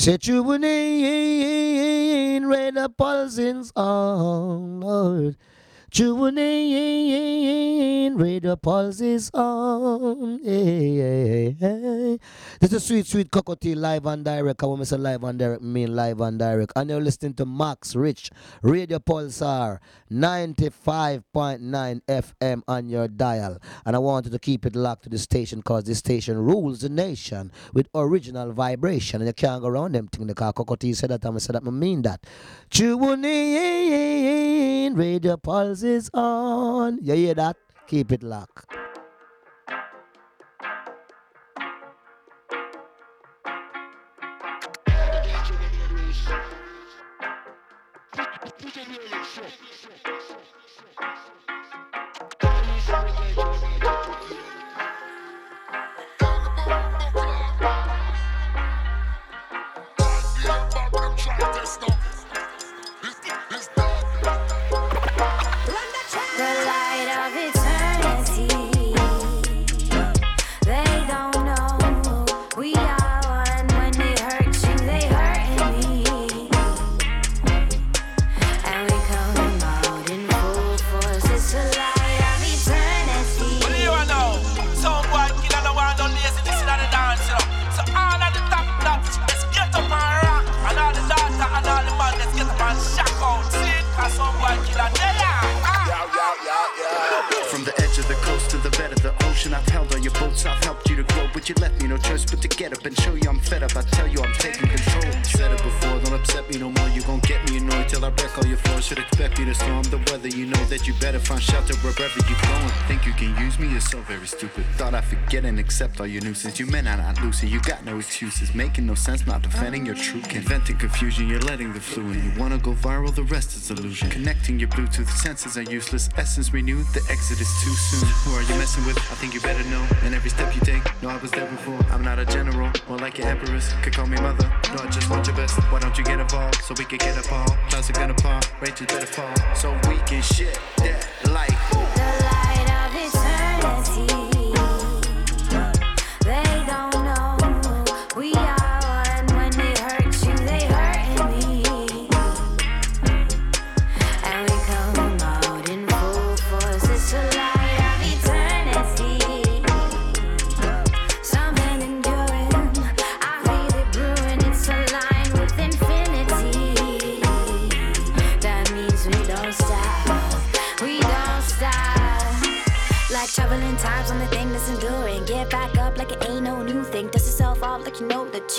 Set you in, red the pulsings on, Lord. Tuning radio pulse is on. Hey, hey, hey. This is Sweet Sweet Cockatoo live and direct. I want to say live and direct, mean live and direct. And you're listening to Max Rich, Radio Pulsar, 95.9 FM on your dial. And I want you to keep it locked to the station because this station rules the nation with original vibration. And you can't go around them thing. The car Cockatoo said that, I'm said that, I mean that. Tune Radio Pulse is on. You hear that? Keep it locked. I've held on your boats I've helped you to grow accept all your floors. Should expect me to storm the weather. You know that you better find shelter wherever you're going. Think you can use me? You're so very stupid. Thought I'd forget and accept all your nonsense. You may not lucid, you got no excuses. Making no sense, not defending your truth. Inventing confusion, you're letting the flu in. You wanna go viral, the rest is illusion. Connecting your Bluetooth senses are useless. Essence renewed, the exit is too soon. Who are you messing with? I think you better know. And every step you take, no, I was there before. I'm not a general, more like your empress. Could call me mother. No, I just want your best. Why don't you get involved so we can get a ball? Clouds are gonna pop, Rachel's better fall. So we can shit that light.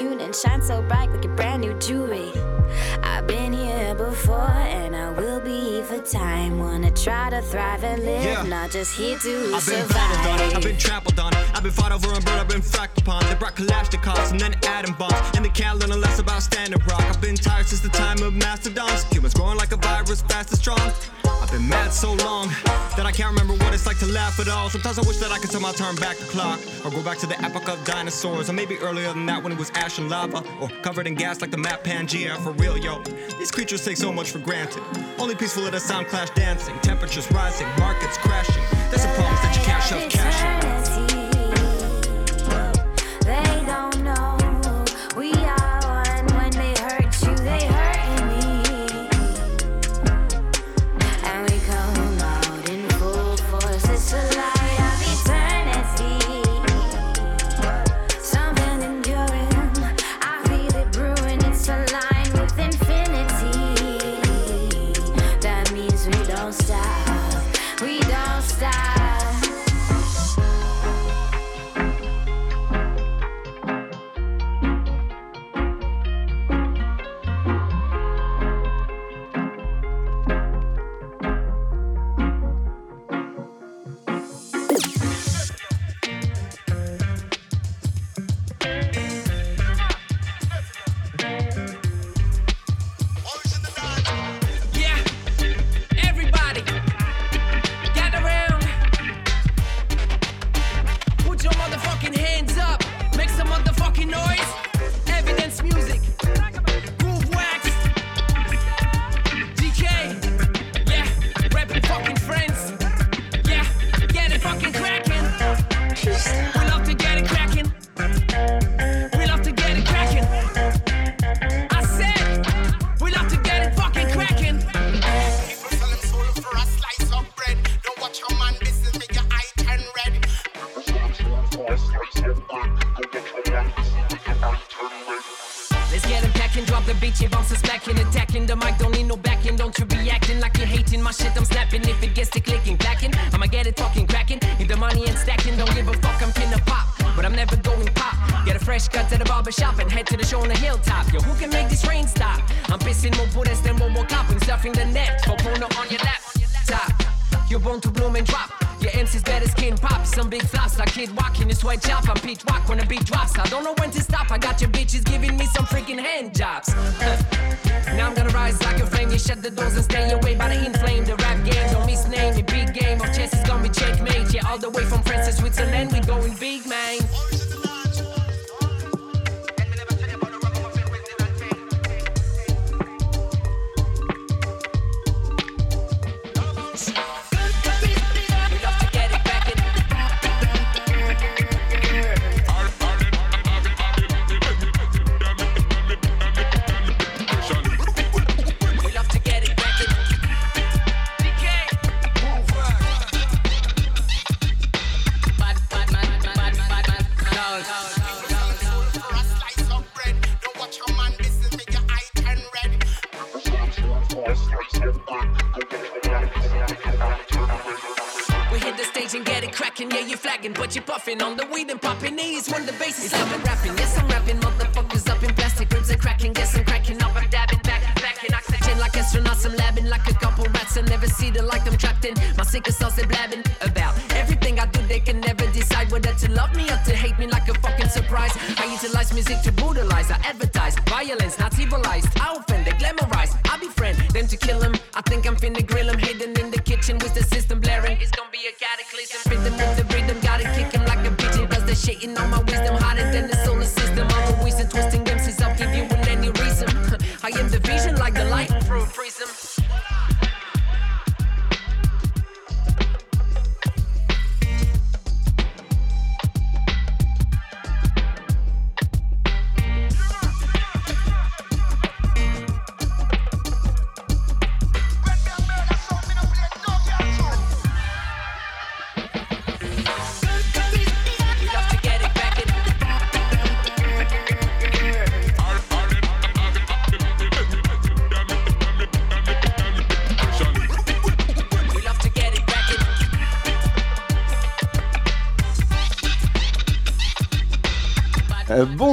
Tune and shine so bright like a brand new jewelry. I've been here before and I will be for time. Wanna try to thrive and live, yeah. not just here to I've survive. been on it, I've been trampled on it, I've been fought over and burned, I've been fracked upon. They brought Kalashnikovs and then atom bombs, and they can't learn less about standing rock. I've been tired since the time of mastodons. Humans growing like a virus, fast and strong. I've been mad so long that I can't remember what it's like to laugh at all. Sometimes I wish that I could somehow turn back the clock or go back to the epoch of dinosaurs, or maybe earlier than that when it was ash and lava, or covered in gas like the map Pangea. For real, yo, these creatures take so much for granted. Only peaceful at a sound clash dancing, temperatures rising, markets crashing. There's some problems that you can't shove cash in.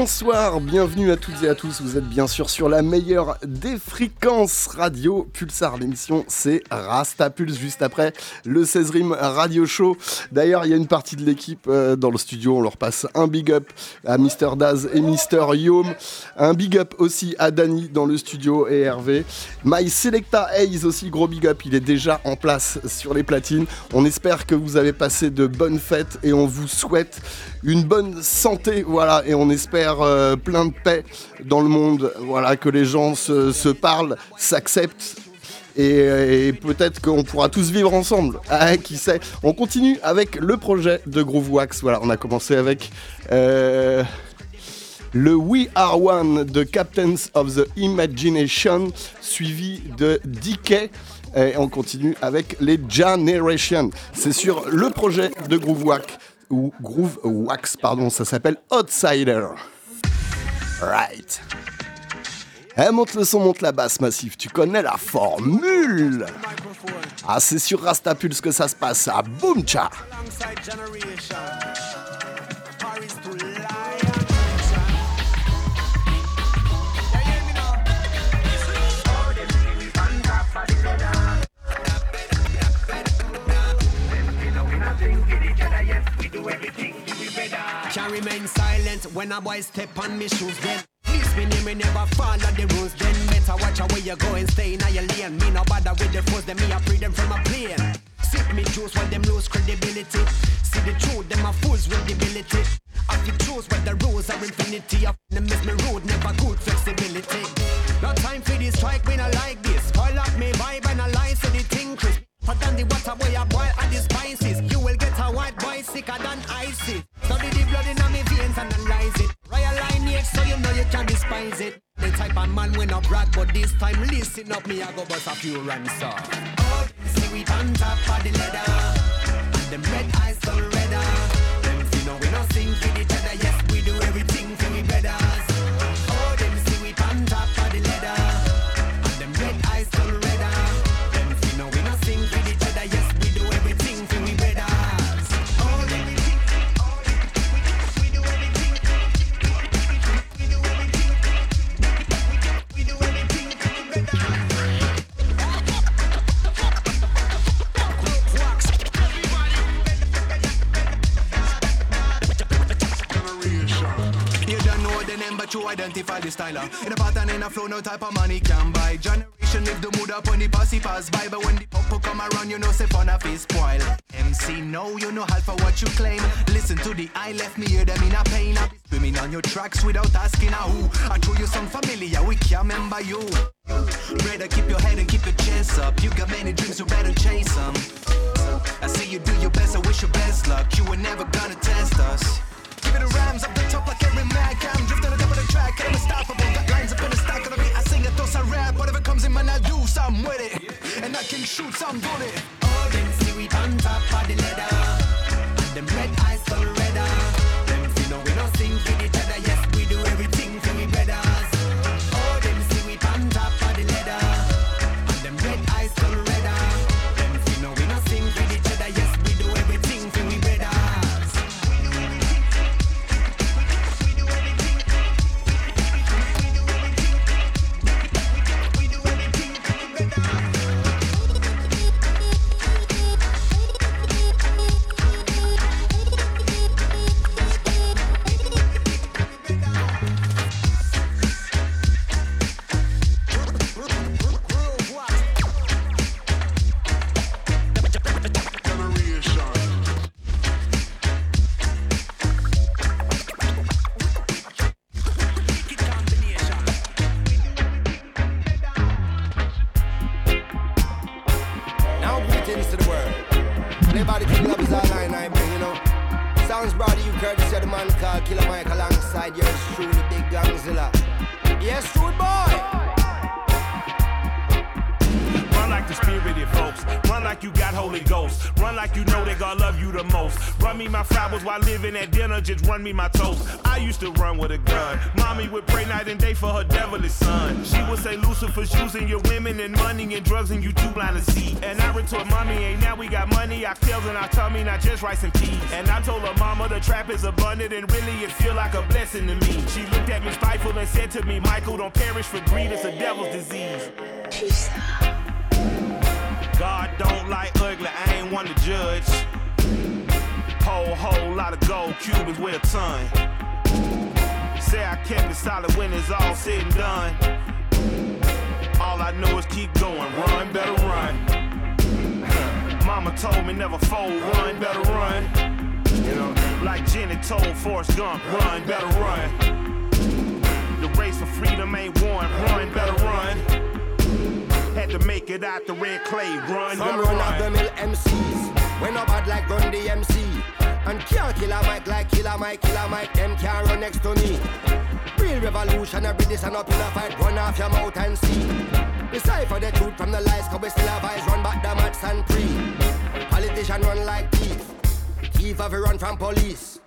Bonsoir, bienvenue à toutes et à tous. Vous êtes bien sûr sur la meilleure des fréquences radio Pulsar. L'émission c'est Rasta Pulse juste après le 16 Rim Radio Show. D'ailleurs, il y a une partie de l'équipe euh, dans le studio. On leur passe un big up à Mr Daz et Mr Yom. Un big up aussi à Danny dans le studio et Hervé. My Selecta Hayes aussi, gros big up. Il est déjà en place sur les platines. On espère que vous avez passé de bonnes fêtes et on vous souhaite une bonne santé. Voilà, et on espère euh, plein de paix dans le monde. Voilà, que les gens se, parlent, s'acceptent. Et, peut-être qu'on pourra tous vivre ensemble. Ah, qui sait On continue avec le projet de Groove Wax. Voilà, on a commencé avec euh, le We Are One de Captains of the Imagination, suivi de DK. Et on continue avec les Generation. C'est sur le projet de Groove Wax ou Groove Wax, pardon, ça s'appelle Outsider. Right. Eh, monte le son, monte la basse massif, tu connais la formule. Ah, c'est sur Rastapulse que ça se passe, à Boomcha Can't remain silent when a boy step on me shoes. Then please me name me never follow the rules. Then better watch out where you go and stay in your lane. Me no bother with the foes, then me I free them from a plane. Sip me juice while them lose credibility. See the truth, them a fools with ability. I you choose where the rules are infinity. I them miss me rude, never good flexibility. No time for this strike, me not like this. Spoil up me vibe and I lie, so the thing crisp. Put down the water boy, I boil and the spices. You will get a white boy sicker than you know you can despise it. The type of man when I brag, but this time listen up, me I go bust a few off. Oh, see we on top of the ladder, and them red eyes so redder. Them see no we no sing for each freestyler. In a pattern, in a flow, no type of money can buy. Generation live the mood up when the posse pass by. But when the popo come around, you know, say fun of his spoil. MC, no, you know half of what you claim. Listen to the I left me hear them in a pain. I be swimming on your tracks without asking a who. I throw you some familiar, we can't remember you. Better keep your head and keep your chest up. You got many dreams, you better chase them. I see you do your best, I wish you best luck. You were never gonna test us. Give it up the top like every mad cam. Drift on top of the track, I'm unstoppable. Lines up in the stack rap. Whatever comes in, man, I do with it. And I can shoot some bullet. Oh, them see we on top of the ladder. And them red eyes run me my toast. I used to run with a gun. Mommy would pray night and day for her devilish son. She would say Lucifer's using your women and money and drugs and you too blind to see. And I retort, mommy, ain't now we got money. I Oxtails in our tummy, not just rice and peas. And I told her mama the trap is abundant and really it feel like a blessing to me. She looked at me spiteful and said to me, Michael, don't perish for greed. It's a devil's disease. God don't like ugly, I ain't one to judge. Whole, whole lot of gold Cubans with a ton. Say I kept it solid when it's all said and done. All I know is keep going, run, better run. Mama told me never fold, run, better run. You know, like Jenny told Forrest Gump, run, better run. The race for freedom ain't won, run, better run. Had to make it out the red clay, run, Some better run run. the mill MCs. When no bad like run the MC. And can't kill a mic like killer Mike, killer Mike, them can't run next to me. Real revolutionary, this and up in a fight, run off your mouth and see. Decipher the truth from the lies, cause we still have eyes, run back the mats and pre. Politician run like thief. Thief have a run from police.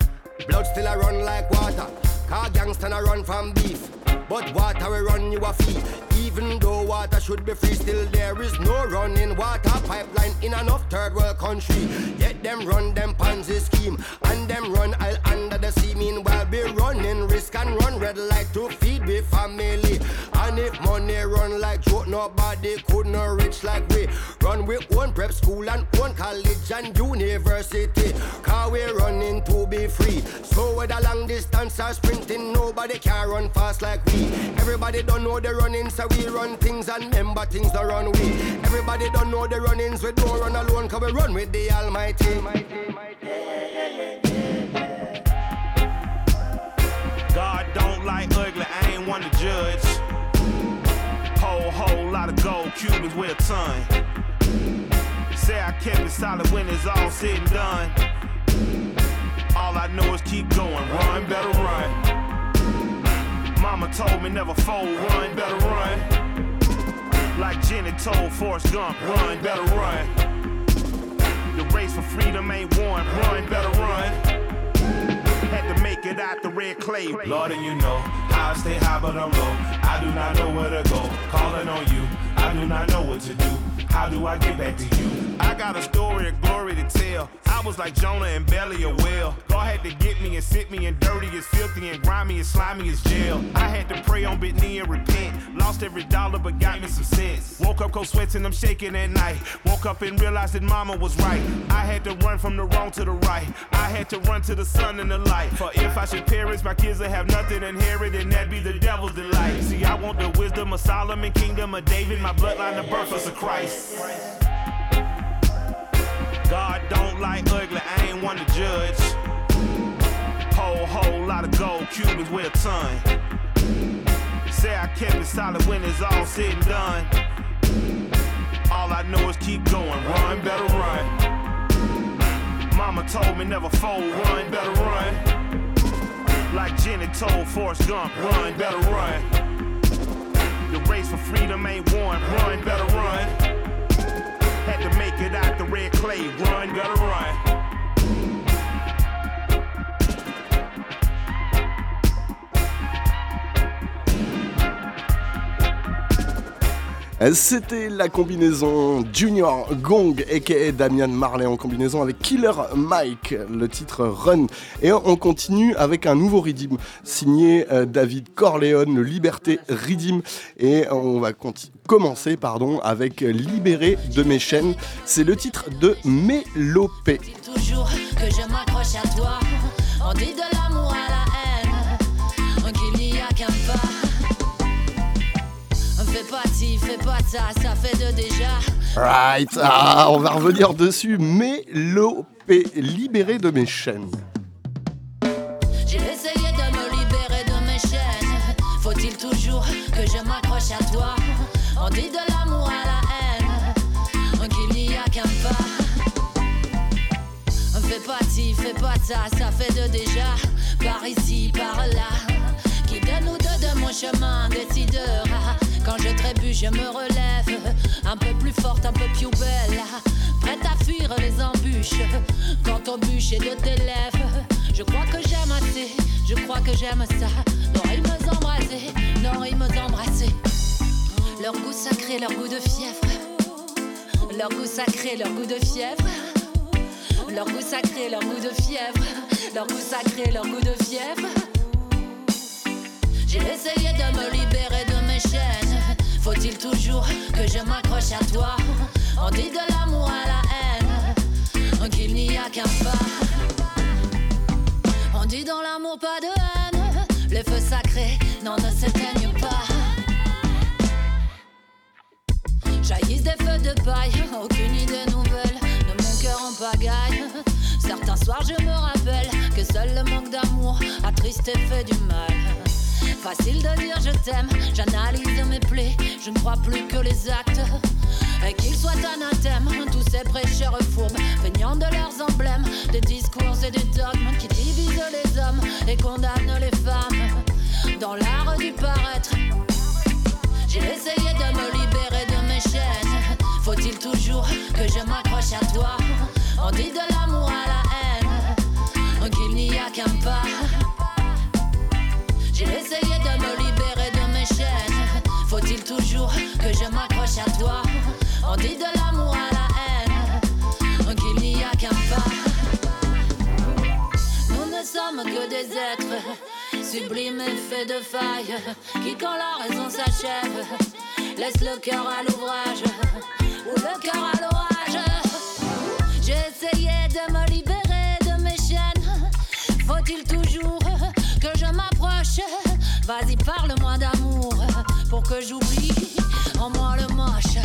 Blood still a run like water. Car gangster a run from beef. But water will run you a fee. Even though water should be free, still there is no running water pipeline in enough third world country. Yet them run them Ponzi scheme and them run I'll under the sea. Meanwhile, be running risk and run red light to feed we family. And if money run like joke, nobody could not rich like we. Run with own prep school and own college and university. Car we running to be free. So whether long distance or sprinting, nobody can run fast like we. Everybody don't know the running, so we run things and remember things don't run we. Everybody don't know the runnings, we don't run alone, cause we run with the Almighty. God don't like ugly, I ain't one to judge. Whole, whole lot of gold Cubans with a ton. Say I kept it solid when it's all said and done. All I know is keep going, run, better run. Mama told me never fold, run, better run. Like Jenny told Forrest Gump, run, better run. The race for freedom ain't won, run, better run. Had to make it out the red clay. Lord, and you know I stay high, but I'm low. I do not know where to go. Calling on you, I do not know what to do. How do I get back to you? I got a story of glory to tell. I was like Jonah and belly a whale. God had to get me and sit me in dirty as filthy and grimy and slimy as jail. I had to pray on bit knee and repent. Lost every dollar but got me some sense. Woke up cold sweats and I'm shaking at night. Woke up and realized that mama was right. I had to run from the wrong to the right. I had to run to the sun and the light. For if I should perish, my kids will have nothing inherited, and that be the devil's delight. See, I want the wisdom of Solomon, kingdom of David, my bloodline, the birth of Christ. God don't like ugly, I ain't one to judge. Whole, whole lot of gold Cubans with a ton. Say I kept it solid when it's all said and done. All I know is keep going, run, better run. Mama told me never fold, run, better run. Like Jenny told Forrest Gump, run, better run. The race for freedom ain't won, run, better run. C'était la combinaison Junior Gong aka Damian Marley en combinaison avec Killer Mike, le titre Run. Et on continue avec un nouveau Redeem signé euh, David Corleone, le Liberté Redeem. Et on va commencer pardon, avec Libéré de mes chaînes. C'est le titre de Mélopée. Toujours que je m'accroche à toi, on dit de l'amour à la haine, qu'il n'y a qu'un pas. Fais pas ci, fais pas ça, ça fait de déjà. Right, ah, on va revenir dessus. Mélopée, libéré de mes chaînes. J'ai essayé de me libérer de mes chaînes. Faut-il toujours que je m'accroche à toi? On dit de l'amour à la haine, qu'il n'y a qu'un pas. Fais pas ci, fais pas ça, ça fait de déjà. Par ici, par là. Qui de nous deux de mon chemin décidera. Quand je trébuche, je me relève. Un peu plus forte, un peu plus belle. Prête à fuir les embûches. Quand on bûche et de tes. Je crois que j'aime assez, je crois que j'aime ça. Non, ils me embrasser, non, ils me. Leur goût sacré, leur goût de fièvre. Leur goût sacré, leur goût de fièvre. Leur goût sacré, leur goût de fièvre. Leur goût sacré, leur goût de fièvre. J'ai essayé de me libérer de mes chaînes. Faut-il toujours que je m'accroche à toi? On dit de l'amour à la haine, qu'il n'y a qu'un pas. On dit dans l'amour pas de haine, les feux sacrés non ne s'éteignent pas. Jaillissent des feux de paille, aucune idée nouvelle de mon cœur en pagaille. Certains soirs je me rappelle que seul le manque d'amour a triste et fait du mal. Facile de dire je t'aime, j'analyse mes plaies, je ne crois plus que les actes. Et qu'ils soient anathèmes, tous ces prêcheurs fourbes, feignant de leurs emblèmes, des discours et des dogmes qui divisent les hommes et condamnent les femmes dans l'art du paraître. J'ai essayé de me libérer. Faut-il toujours que je m'accroche à toi On dit de l'amour à la haine, qu'il n'y a qu'un pas. J'ai essayé de me libérer de mes chaînes. Faut-il toujours que je m'accroche à toi? On dit de l'amour à la haine, qu'il n'y a qu'un pas. Nous ne sommes que des êtres sublimes et faits de failles, qui quand la raison s'achève, laisse le cœur à l'ouvrage ou le cœur à l'orage. Essayé de me libérer de mes chaînes. Faut-il toujours que je m'approche? Vas-y, parle-moi d'amour pour que j'oublie en moi le moche.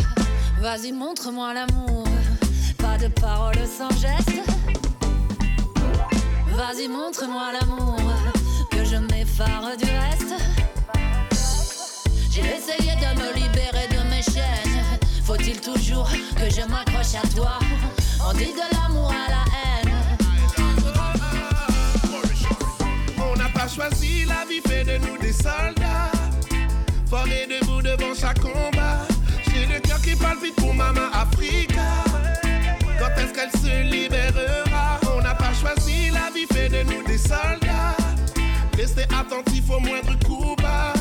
Vas-y, montre-moi l'amour. Pas de paroles sans geste. Vas-y, montre-moi l'amour que je m'effare du reste. J'ai essayé de me libérer de mes chaînes. Faut-il toujours que je m'accroche à toi? On dit de l'amour à la haine. On n'a pas choisi, la vie fait de nous des soldats. Formés debout devant chaque combat. J'ai le cœur qui palpite pour maman Africa. Quand est-ce qu'elle se libérera? On n'a pas choisi, la vie fait de nous des soldats. Restez attentifs au moindre coup bas.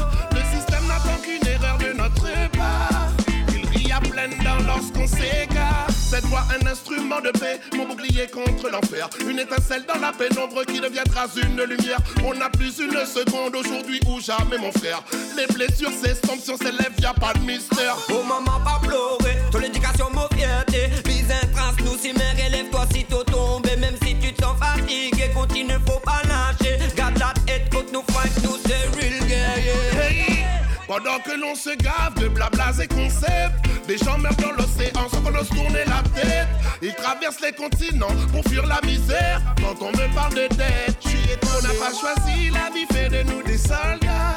Lorsqu'on qu'on s'égare. Cette voix, un instrument de paix, mon bouclier contre l'enfer. Une étincelle dans la pénombre qui deviendra une lumière. On n'a plus une seconde aujourd'hui ou jamais, mon frère. Les blessures s'estompent, si on s'élève, y a pas de mystère. Oh maman, pas pleurer, ton éducation, fierté. Mise un trace, nous si mère, élève-toi si tôt tombé. Même si tu te sens fatigué, continue, faut pas lâcher. Garde la tête contre nous, fight, nous c'est real guerrier. Pendant que l'on se gave de blablas et concepts, des gens meurent dans l'océan sans qu'on ose tourner la tête. Ils traversent les continents pour fuir la misère. Quand on me parle de dette, je suis On n'a pas choisi la vie, fait de nous des soldats.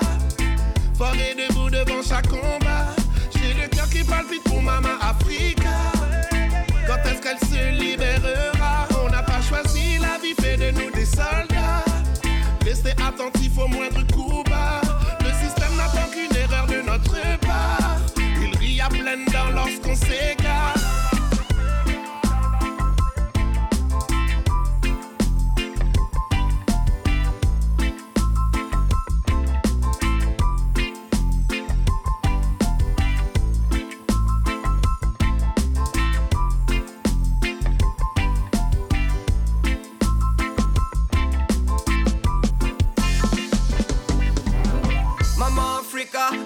Forêt debout devant chaque combat. J'ai le cœur qui palpite pour maman Africa. Quand est-ce qu'elle se libérera? On n'a pas choisi la vie, fait de nous des soldats. Restez attentifs au moindre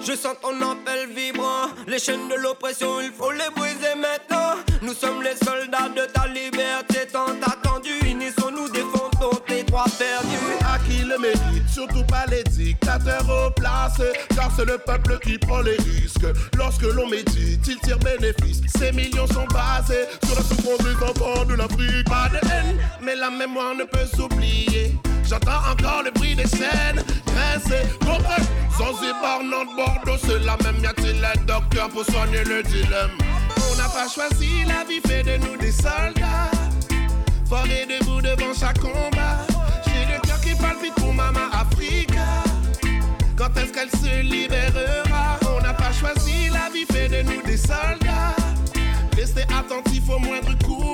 je sens ton appel vibrant. Les chaînes de l'oppression, il faut les briser maintenant. Nous sommes les soldats de ta liberté tant attendue. Unissons-nous, défendons tes droits perdus. À qui le mérite, surtout pas les dictateurs au place. Car c'est le peuple qui prend les risques. Lorsque l'on médite, il tire bénéfice. Ces millions sont basés sur la souffrance des enfants de l'Afrique. Pas de haine, mais la mémoire ne peut s'oublier. J'entends encore le bruit des scènes grincer. Comprends, Zanzibar, Nantes, Bordeaux, c'est la même. Y a-t-il un docteur pour soigner le dilemme? On n'a pas choisi la vie, fait de nous des soldats. Forêt debout devant chaque combat. J'ai le cœur qui palpite pour maman Africa. Quand est-ce qu'elle se libérera? On n'a pas choisi la vie, fait de nous des soldats. Restez attentifs au moindre coup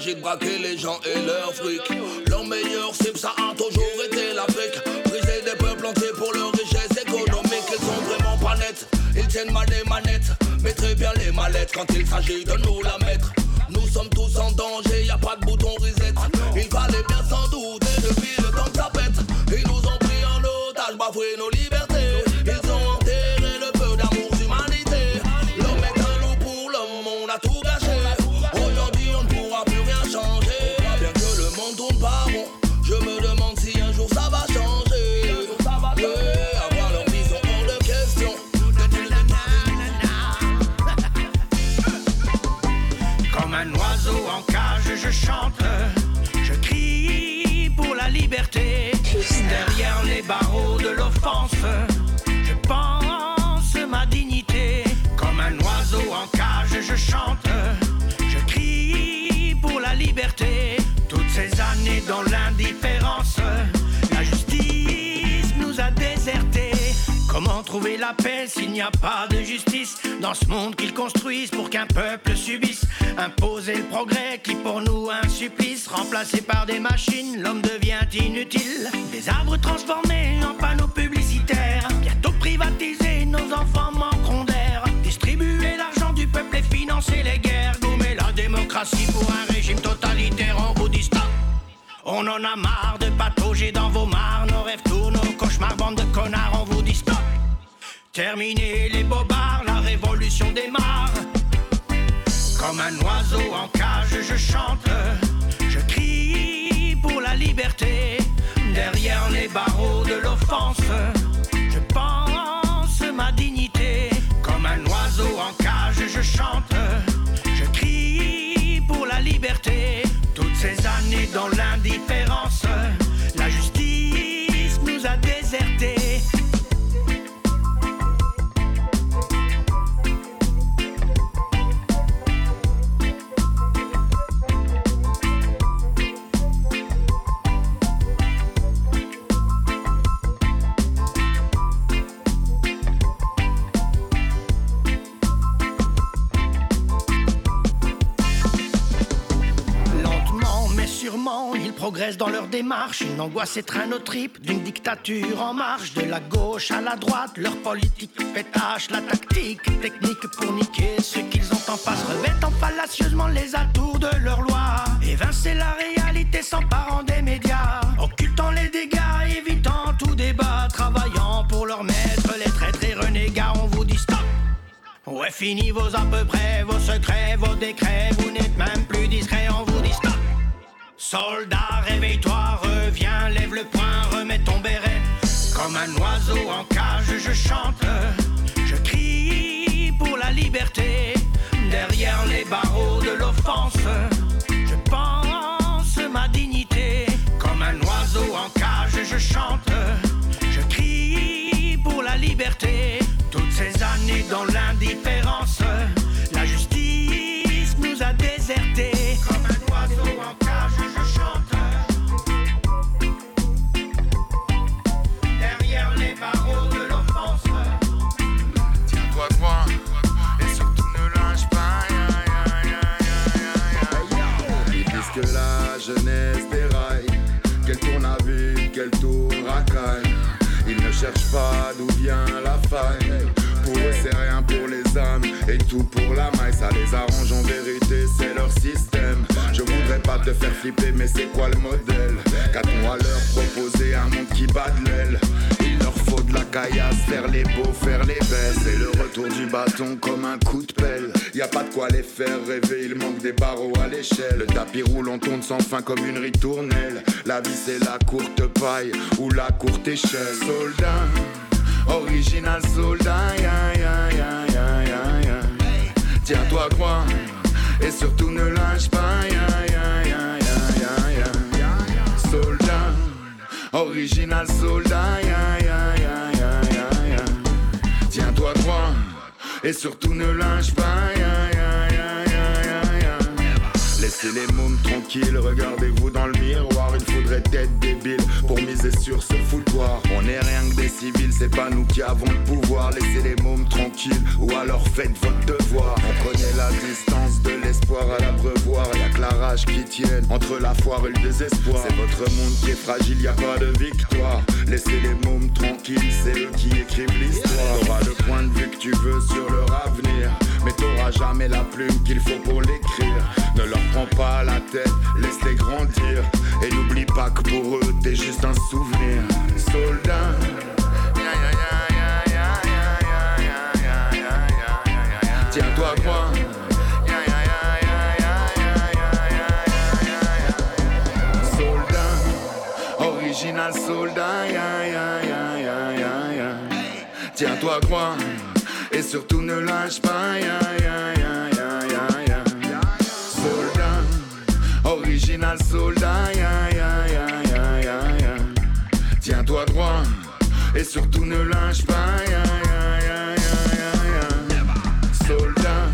s'agit de braquer les gens et leurs fric. Leur meilleur cible, ça a toujours été l'Afrique. Briser des peuples entiers pour leur richesse économique. Ils sont vraiment pas nets, ils tiennent mal les manettes. Mais très bien les mallettes quand il s'agit de nous la mettre. Nous sommes tous en danger, y a pas de bouton reset. Il fallait bien sans doute, et depuis le temps que ça pète, ils nous ont pris en otage, bafoué nos limites. Trouver la paix s'il n'y a pas de justice dans ce monde qu'ils construisent pour qu'un peuple subisse. Imposer le progrès qui pour nous un supplice. Remplacé par des machines, l'homme devient inutile. Des arbres transformés en panneaux publicitaires. Bientôt privatisés, nos enfants manqueront d'air. Distribuer l'argent du peuple et financer les guerres. Gommer la démocratie pour un régime totalitaire dit stop on en a marre de patauger dans vos mares, nos rêves tous nos cauchemars, bande Terminez les bobards, la révolution démarre. Comme un oiseau en cage, je chante, je crie pour la liberté. Derrière les barreaux de l'offense, je pense ma dignité. Comme un oiseau en cage, je chante, je crie pour la liberté. Toutes ces années dans l'indifférence, progressent dans leur démarche. Une angoisse étreint nos tripes d'une dictature en marche. De la gauche à la droite, leur politique tâche. La tactique technique pour niquer ceux qu'ils ont en face. Revêtant fallacieusement les atours de leur loi. Évincer la réalité s'emparant des médias. Occultant les dégâts, évitant tout débat. Travaillant pour leur maître, les traîtres et renégats. On vous dit stop. Ouais, fini vos à peu près, vos secrets, vos décrets. Vous n'êtes même plus discret, on vous dit stop. Soldat, réveille-toi, reviens, lève le poing, remets ton béret. Comme un oiseau en cage, je chante, je crie pour la liberté. Derrière les barreaux de l'offense, je pense ma dignité. Comme un oiseau en cage, je chante, je crie pour la liberté. Toutes ces années dans l'indifférence, d'où vient la faille. Pour eux, c'est rien pour les âmes et tout pour la maille. Ça les arrange en vérité, c'est leur système. Je voudrais pas te faire flipper, mais c'est quoi le modèle? Quatre mois leur proposer un monde qui bat de l'aile. La caillasse, faire les beaux, faire les belles. C'est le retour du bâton comme un coup de pelle. Y a pas de quoi les faire rêver, il manque des barreaux à l'échelle. Le tapis roulant tourne sans fin comme une ritournelle. La vie c'est la courte paille ou la courte échelle. Soldat, original soldat. Tiens-toi droit et surtout ne lâche pas. Soldat, original soldat, et surtout ne lâche pas. Laissez les mômes tranquilles, regardez-vous dans le miroir. Il faudrait être débile pour miser sur ce foutoir. On est rien que des civils, c'est pas nous qui avons le pouvoir. Laissez les mômes tranquilles ou alors faites votre devoir. On connaît la distance de l'espoir à l'abreuvoir. Y'a que la rage qui tienne entre la foire et le désespoir. C'est votre monde qui est fragile, y a pas de victoire. Laissez les mômes tranquilles, c'est eux qui écrivent l'histoire. Plume qu'il faut pour l'écrire. Ne leur prends pas la tête, laisse-les grandir. Et n'oublie pas que pour eux, t'es juste un souvenir. Soldat. Tiens-toi droit. Soldat, original soldat. Tiens-toi droit et surtout ne lâche pas, surtout ne lâche pas, ya, ya, ya, ya, ya, ya. Soldat.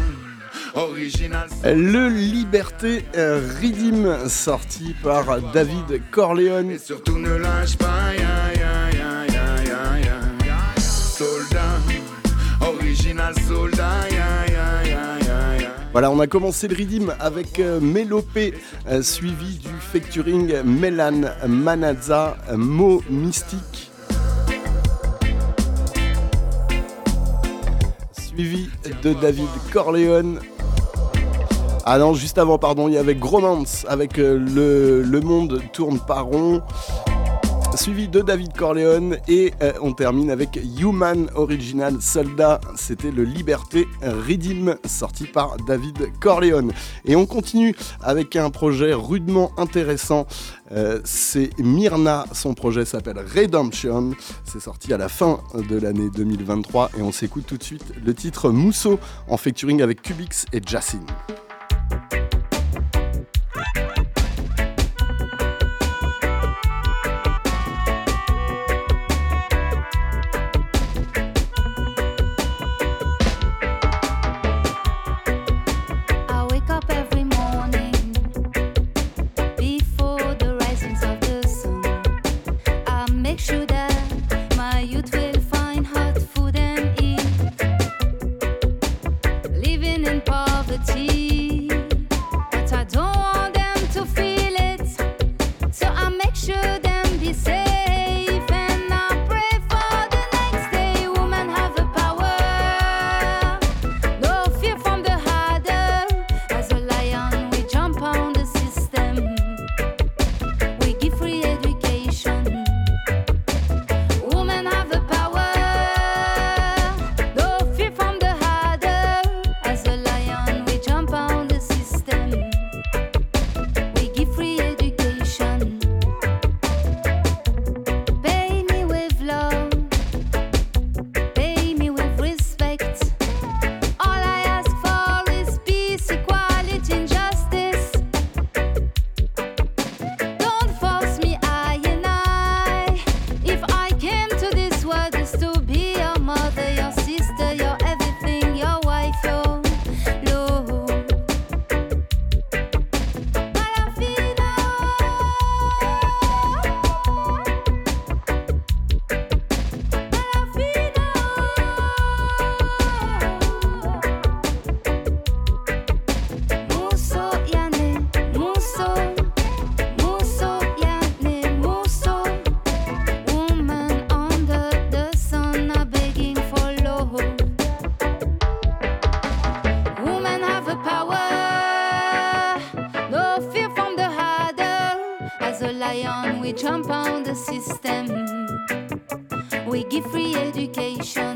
Original. Le Liberté euh, Redeem, sorti par David Corleone. Et surtout ne lâche pas. Soldat, original soldat. Voilà, on a commencé le Redeem avec euh, euh, suivi du featuring Melan Manazza, Mo Mystique. De David Corleone. Ah non, juste avant, pardon, il y avait Gromance avec euh, le, le Monde tourne pas rond. Suivi de David Corleone et euh, on termine avec Human Original Soldat. C'était le Liberté Redeem sorti par David Corleone. Et on continue avec un projet rudement intéressant. Euh, c'est Myrna, son projet s'appelle Redemption. C'est sorti à la fin de l'année 2023 et on s'écoute tout de suite le titre Mousseau en featuring avec Cubix et Jacine. Jump on the system. We give free education.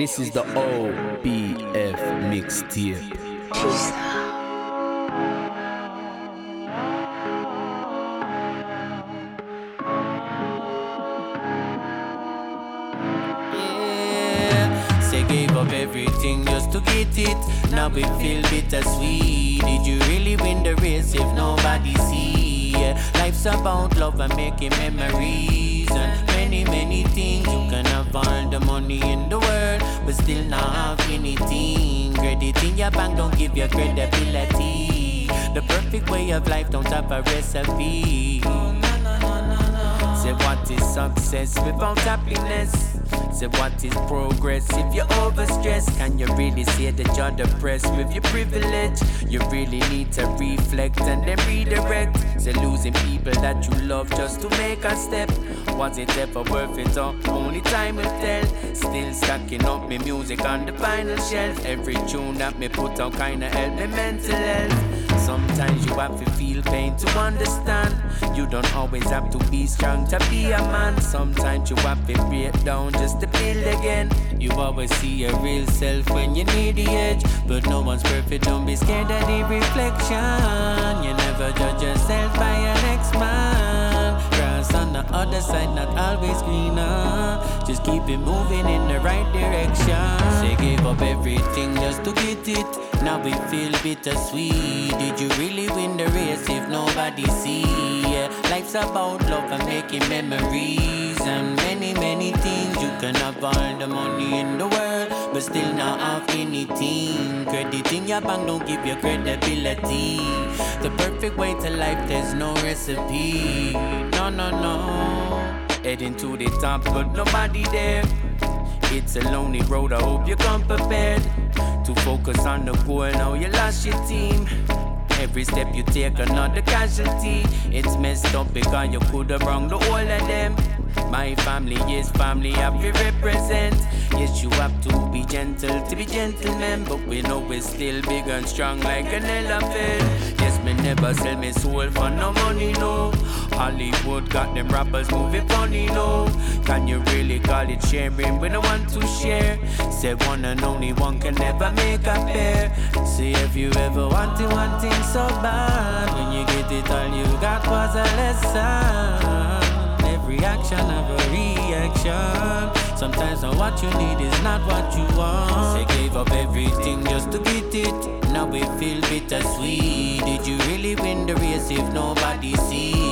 This is the OBF mixtape. Say gave up everything just to get it. Now we feel bittersweet. Did you really win the race if nobody see? Life's about love and making memories and many many things. You can have all the money in the world, but still not have anything. Credit in your bank don't give you credibility. The perfect way of life don't have a recipe. Say what is success without happiness? Say what is progress if you're overstressed? Can you really say that you're depressed with your privilege? You really need to reflect and then redirect. Say losing people that you love just to make a step. Was it ever worth it? Or only time will tell. Still stacking up me music on the vinyl shelf. Every tune that me put out kinda help me mental health. Sometimes you have to feel pain to understand. You don't always have to be strong to be a man. Sometimes you have to break down just to build again. You always see your real self when you need the edge. But no one's perfect, don't be scared of the reflection. You never judge yourself by your next man. Grass on the other side, not always greener. Just keep it moving in the right direction. They gave up everything just to get it. Now we feel bittersweet. Did you really win the race if nobody see? Yeah, life's about love and making memories and many many things. You can have all the money in the world, but still not have anything. Credit in your bank don't give you credibility. The perfect way to life, there's no recipe. No, no, no. Heading to the top, but nobody there. It's a lonely road, I hope you come prepared to focus on the goal. Now you lost your team. Every step you take, another casualty. It's messed up because you could have wronged the whole of them. My family is family, I will represent. Yes, you have to be gentle to be gentlemen, but we know we're still big and strong like an elephant. Yes, me never sell me soul for no money, no. Hollywood got them rappers moving funny, no. Can you really call it sharing? when don't want to share. Say one and only one can never make a pair. See if you ever want wanted one thing so bad, when you get it, all you got was a lesson. Every action have a reaction. Sometimes now what you need is not what you want. They gave up everything just to get it. Now we feel bittersweet. Did you really win the race if nobody see?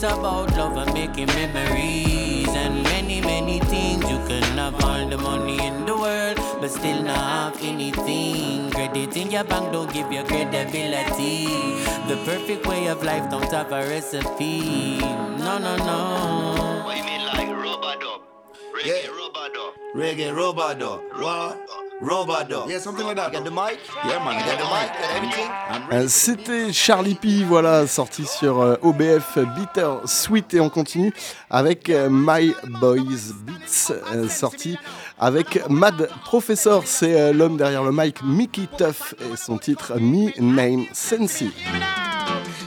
Life's about love and making memories and many many things. You can have all the money in the world, but still not have anything. Credit in your bank don't give you credibility. The perfect way of life don't have a recipe. No, no, no. What you mean like Robadop? Reggae Yeah. Robadop. Reggae, Robado. What? Robado. Yeah, something like that. Get the mic? Yeah, man. Get the mic? Get everything? I'm ready. Euh, C'était Charlie P, voilà, sorti sur euh, OBF Bitter Sweet et on continue avec euh, My Boys Beats, euh, sorti avec Mad Professor, c'est l'homme derrière le mic, Mickey Tuff et son titre Me Name Sensi.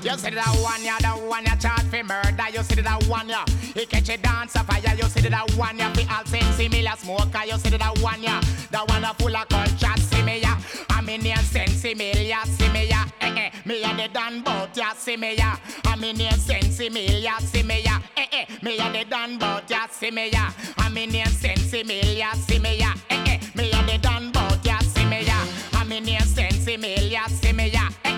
You see that one, yeah, that one, ya charge for murder. You see that one, yeah, he catch a dance fire. You see that one, yeah, fi all sense me la smoker. You see that one, yeah, that one a full of culture. See me, yeah, I'm in here sense me, yeah, see me, yeah, eh eh, me a the done bout, yeah, see me, yeah, I'm in here sense me, yeah, see me, yeah, eh eh, me a the done bout, yeah, see me, yeah, I'm in here sense me, yeah, see me, yeah, eh eh, me a the done bout, yeah, see me, yeah, I'm in here sense me, yeah, see me, yeah, eh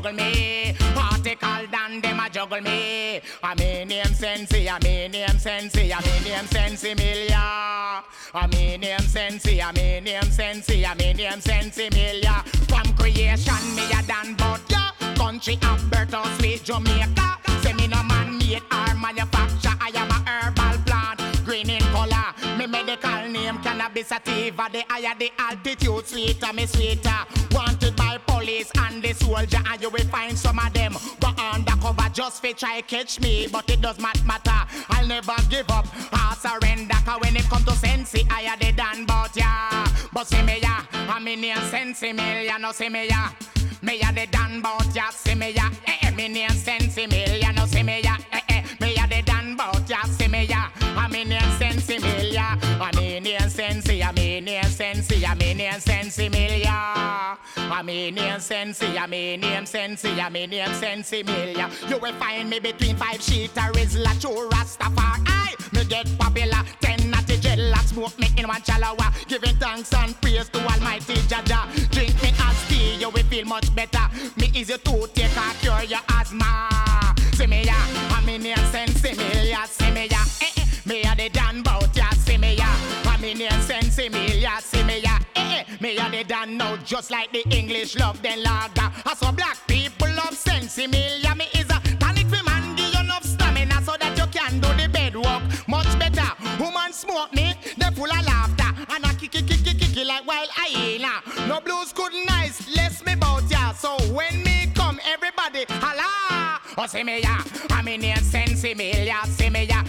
smuggle me, particle than them a juggle me, I mean name sensi, I mean name sensi, I mean name sensi milia, I mean name sensi, I mean name sensi, I mean name sensi milia, from creation me a done but yeah, country Alberta, sweet Jamaica, say me no man made or manufacture, I am a herbal plant, green in color, me medical name cannabis sativa, the higher the altitude, sweeter me sweeter, wanted by police and the soldier, and you will find some of them go undercover just fi try catch me, but it does not matter. I'll never give up, I surrender, cause when it come to sensi, I had it done, but yeah, but see me ya, in here sensi me, ya no see me ya. Me a the done bout ya, see me ya, eh, eh, name Sensi Milia. No see me ya, eh eh. Me ya the Dan bout ya, see me ya. I me name Sensi Milia. I me name Sensi, I me name Sensi, I me name Sensi Milia. I me name Sensi, I me name Sensi, I me name Sensi Milia. You will find me between five sheet or is la Rastafari. Me get popular, ten natty gel, smoke me in one chalawa. Giving thanks and praise to Almighty Jaja. Drink me as tea, you will feel much better. Me easy to take a cure your asthma. See me ya, I'm in your sense, see me ya, see me ya. Eh, eh. Me a the Dan Me a the Dan now, just like the English love then lager. I saw black people love sense, see me. Is a tonic for man, give you enough stamina so that you can do the bed bedwork much better. Woman smoke me, they full of laughter. And I kick, kick, kick, kick, kick like wild hyena. No blues good nice, less me bout ya. So when me come, everybody holla. Oh, see me ya, in here, sensi me see me ya.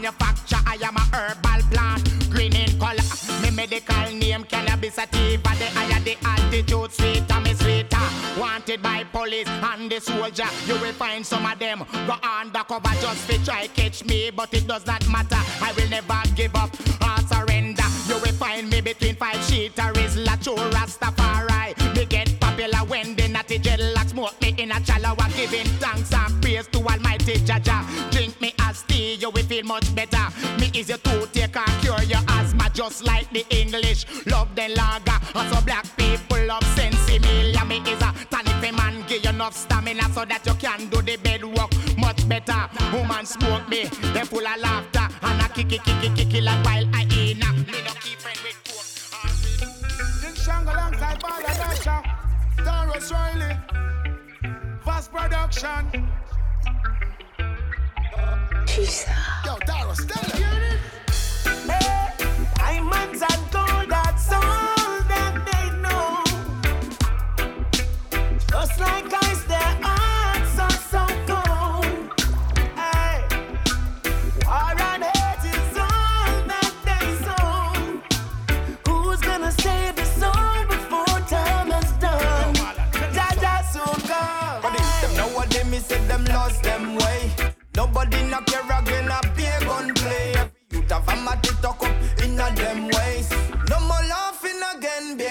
Manufacture. I am a herbal plant, green in color. Me medical name cannabis sativa. The higher the altitude, sweeter me sweeter. Wanted by police and the soldier. You will find some of them go undercover just to try catch me, but it does not matter. I will never give up or surrender. You will find me between five sheet or is la true Rastafari. Me get popular when the natty dreadlock smoke me in a chalawa, giving thanks and praise to Almighty Jaja. Drink tea, you will feel much better. Me easy to take and cure your asthma, just like the English love the lager. Also black people love sensi milia. Me is a tonic man, give you enough stamina so that you can do the bed work much better. Woman smoke me, they full of laughter, and a kicky kicky kicky like wild hyena. Me no keep friend with King Shango alongside Bala Dasha, Tarrus Riley, Fast Production. Yo, Tarrus, tell them. Diamonds and gold, that's all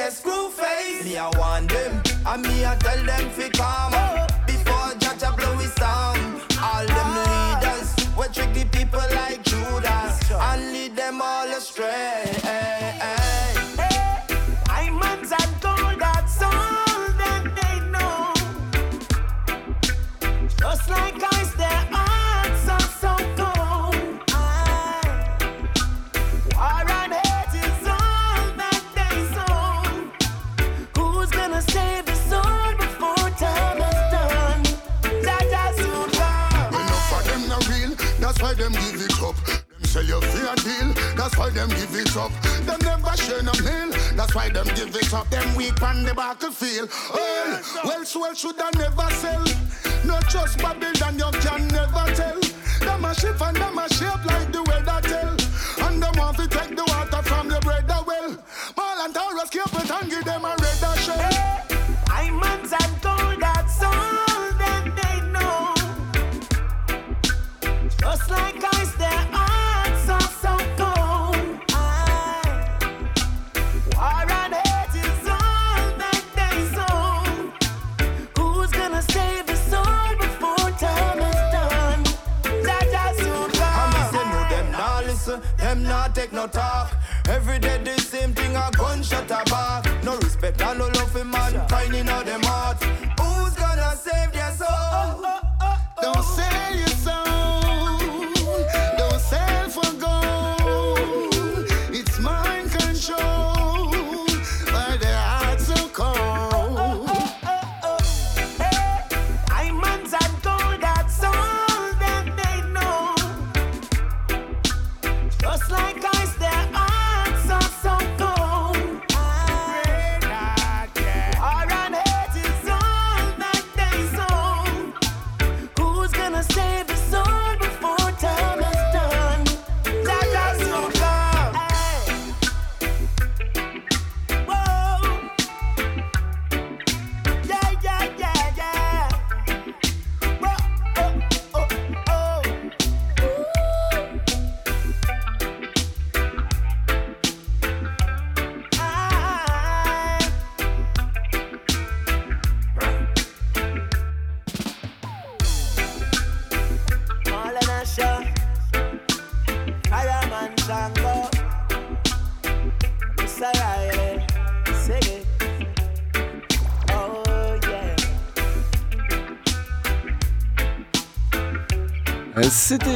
a screw face. Me, I want them, and me, I tell them fi calm. Before Jaja blow his song. All them leaders, we trick the people like Judas, and lead them all astray. That's why them give it up. Them never share no meal, that's why them give it up. Them weak on the battlefield. Well, well, well should I never sell. Not just Babylon, you can never tell. Them a ship and them a shape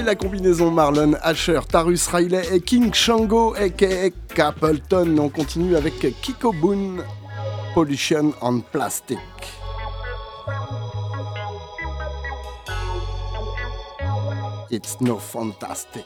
La combinaison Marlon Asher, Tarus Riley et King Shango aka Capleton. On continue avec Kiko Boone, Pollution on Plastic. It's no fantastic.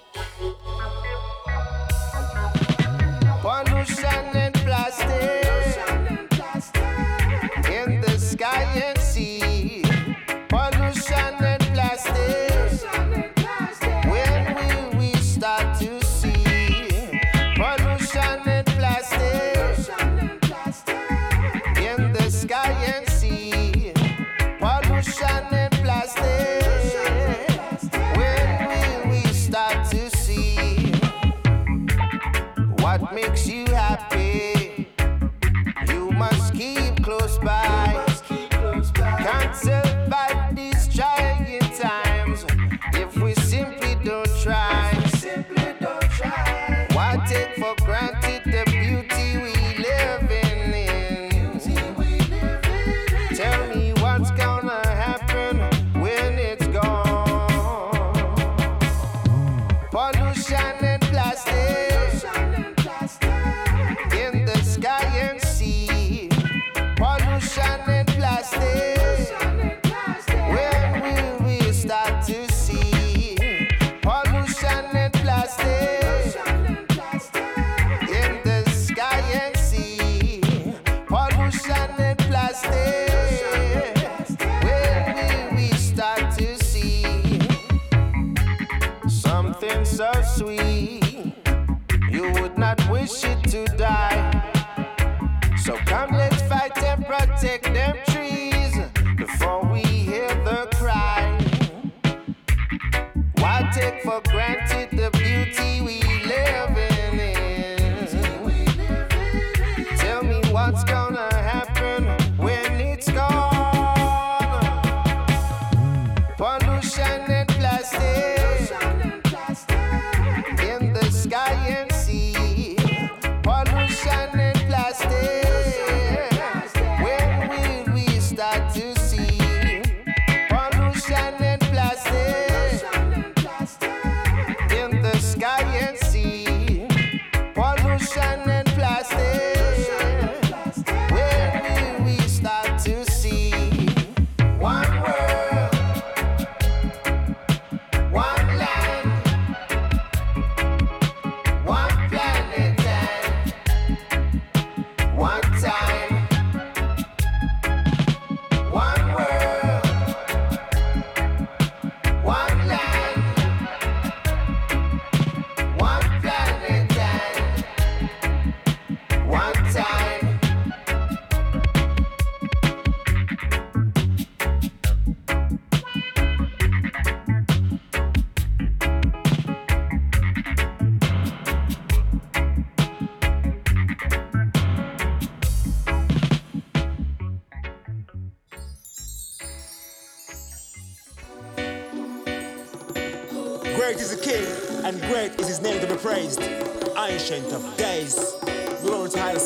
not wish it to die.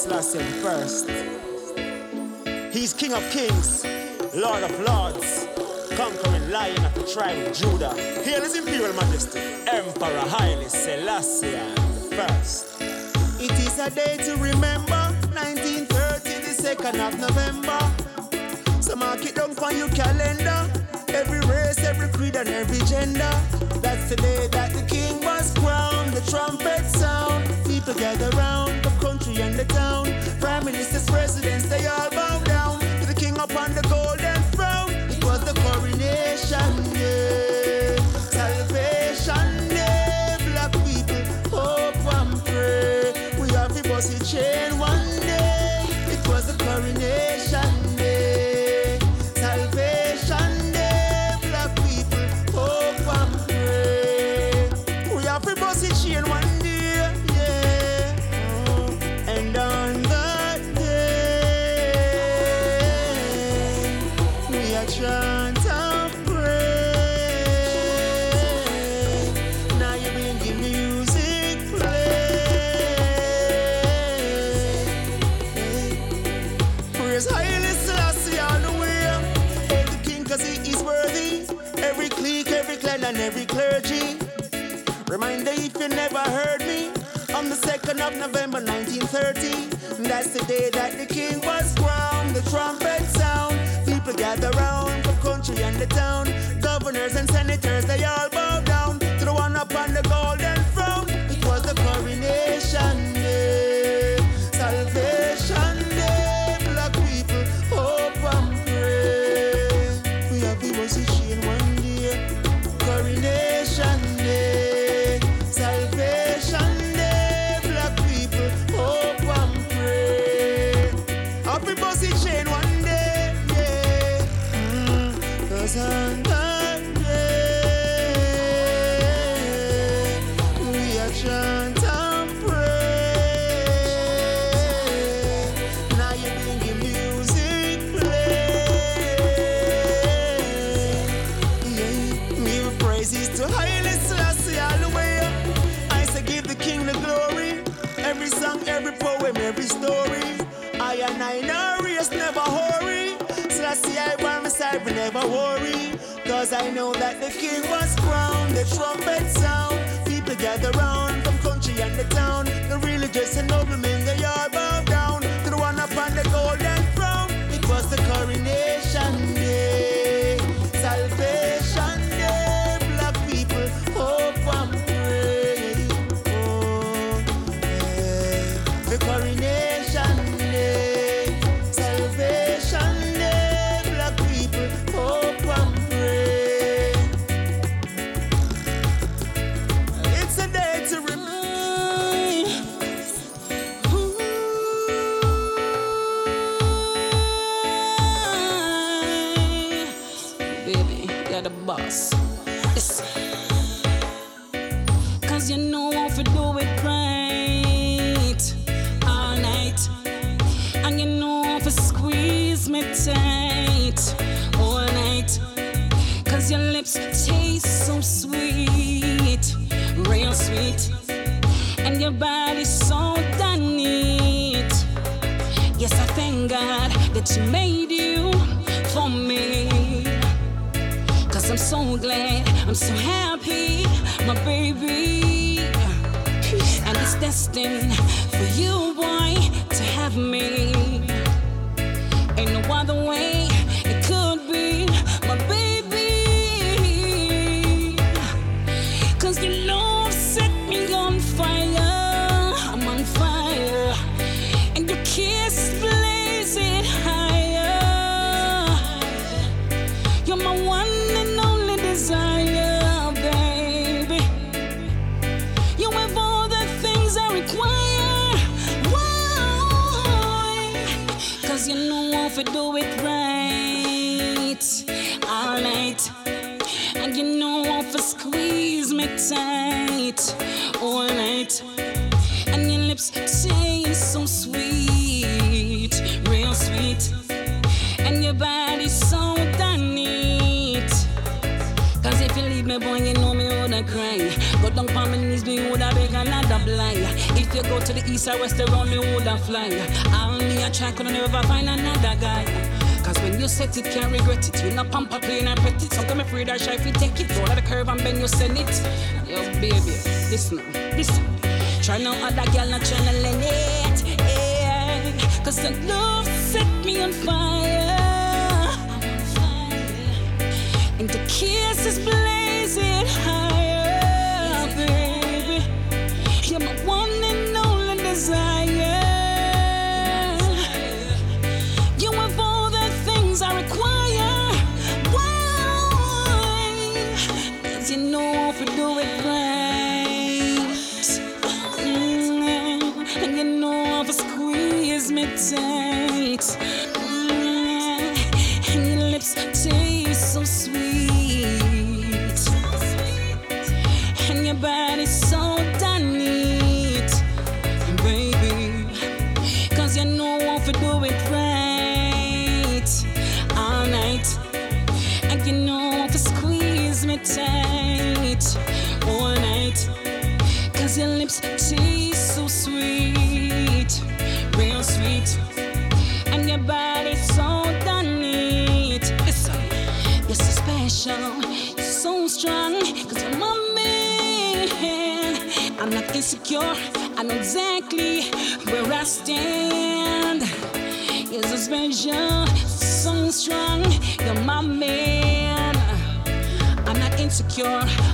Selassie first. He's King of Kings, Lord of Lords, conquering lion of the tribe of Judah. Here is Imperial Majesty, Emperor Haile Selassie first. It is a day to remember, 1930, the 2nd of November. So mark it down for your calendar. Every race, every creed, and every gender. That's the day that the king was crowned. The trumpet sound, people gather round country and the town. Prime ministers, presidents, they all bow down to the king upon the golden throne. It was the coronation, yeah. of November 1930. That's the day that the king was crowned. The trumpet sound, people gather round from country and the town. Governors and senators, they all bow down to the one upon the gold pretend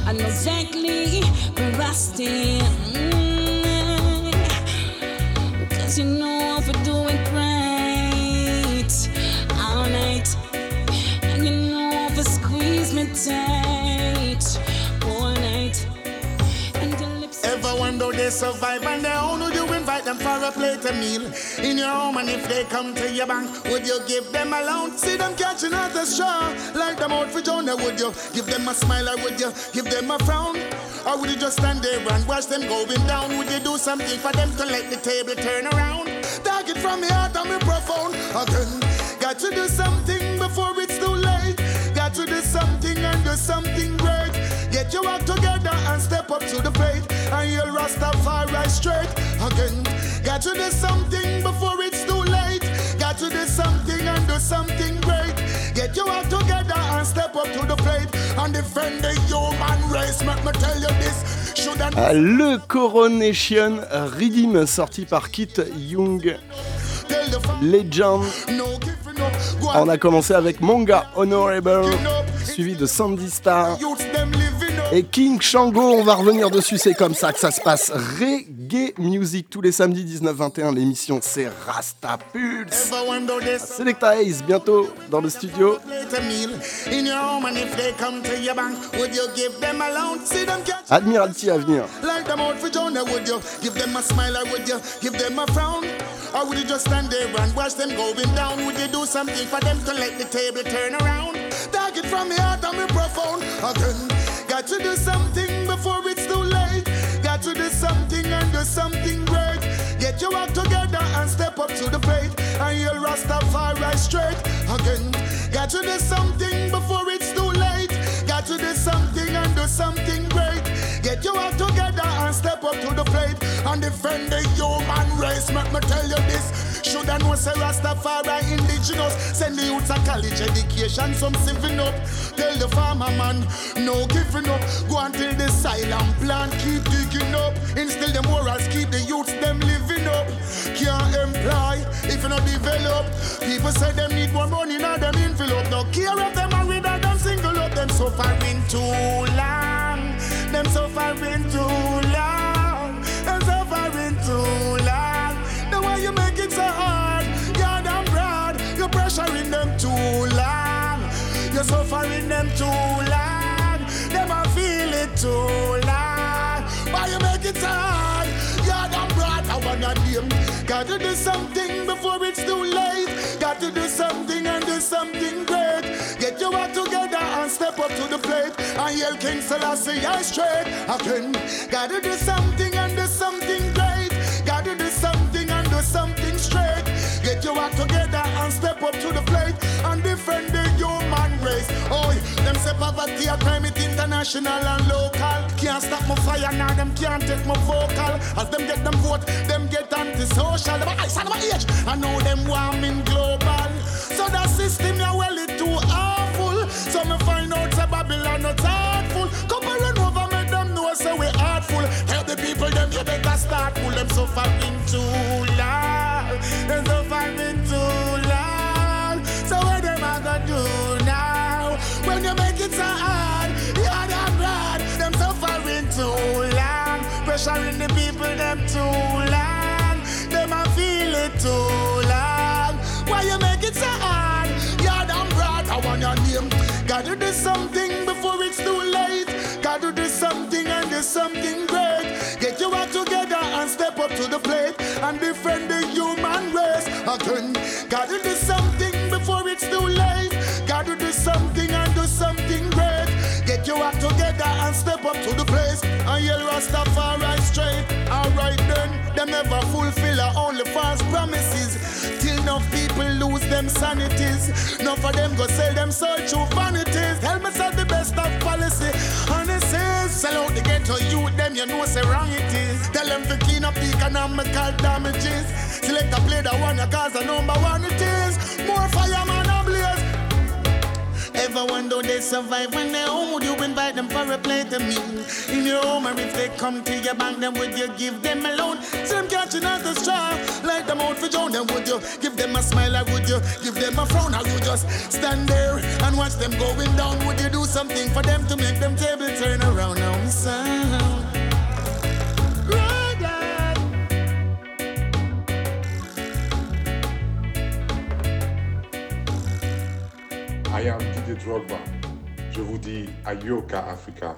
I know exactly where I stand. A meal in your home? And if they come to your bank, would you give them a loan? See them catching at the straw, like them out for Jonah. Would you give them a smile or would you give them a frown? Or would you just stand there and watch them going down? Would you do something for them to let the table turn around? Take it from me heart and me profound. Again, got to do something before it's too late. Got to do something and do something great. Get your act together and step up to the plate. And you'll Rastafari straight again. Got to do something before it's too late. Got to do something and do something great. Get your act together and step up to the plate. And defend the human race. Let me tell you this. Shouldn't Ah, Le Coronation Redeem sorti par Kit Young Legend. On a commencé avec Manga Honorable, suivi de Sandy Star et King Shango. On va revenir dessus, c'est comme ça que ça se passe. Gay Music tous les samedis 19-21. L'émission c'est Rastapulse. Eh ben, ah, Select Ace bientôt dans le studio. Admiralty à venir. Or would you just stand there and watch them down? Would you do something for them the table turn around? To do something and do something great. Get your act together and step up to the plate. And you'll Rastafari straight. Again, got to do something before it's too late. Got to do something and do something great. Get your act together and step up to the plate and defend the human race. Let me tell you this. Should I know say Rastafari indigenous? Send the youths a college education, some saving up. Tell the farmer man, no giving up. Go until the silent plant keep digging up. Instill the morals, keep the youths them living up. Can't employ if you not develop. People say them need more money, now them envelope. No care if them married or them single up. Them suffering too long. Them suffering too long. Them suffering too long. The way you make it so hard, you're damn broad. You're pressuring them too long. You're suffering them too long. Them I feel it too long. Why you make it so hard? You're damn broad. I wanna them. Got to do something before it's too late. Got to do something and do something great. Step up to the plate. And yell King Selassie, I straight. Again, got to do something and do something great. Got to do something and do something straight. Get your act together and step up to the plate and defend the human race. Oh, them say poverty a crime, it international and local. Can't stop my fire now, them can't take my vocal. As them get them vote, them get antisocial. Them eyes my age, I know them warming global. So that system, yeah, well, it too awful. So me find Babylon not thoughtful. Come and run over, make them know say we artful. Tell the people them you better start pull them suffering too long. Them suffering too long. So what them a gonna do now? When you make it so hard, you're damn bad. Them suffering too long. Pressuring the people them too long. Them a feel it too long. Why you make it so hard? Gotta do something before it's too late. Gotta do something and do something great. Get your act together and step up to the plate and defend the human race again. Gotta do something before it's too late. Gotta do something and do something great. Get your act together and step up to the place and yell Rastafari straight. Alright then, them never fulfill our only false promises. Enough people lose them sanities. Enough of them go sell them soul through vanities. Tell me say the best of policy. Says, sell out the ghetto youth, them you know say wrong it is. Tell them to clean up the economical damages. Select a play that one, you cause a number one it is. More fireman Ever wonder they survive when they home? Would you invite them for a plate of meal in your home? Or if they come to your bank, then would you give them a loan? See them catching out the straw, light them out for John. Then would you give them a smile? Or would you give them a frown? Or you just stand there and watch them going down? Would you do something for them to make them table turn around? Now, son. I am Didier Drogba. Je vous dis Ayoka Africa.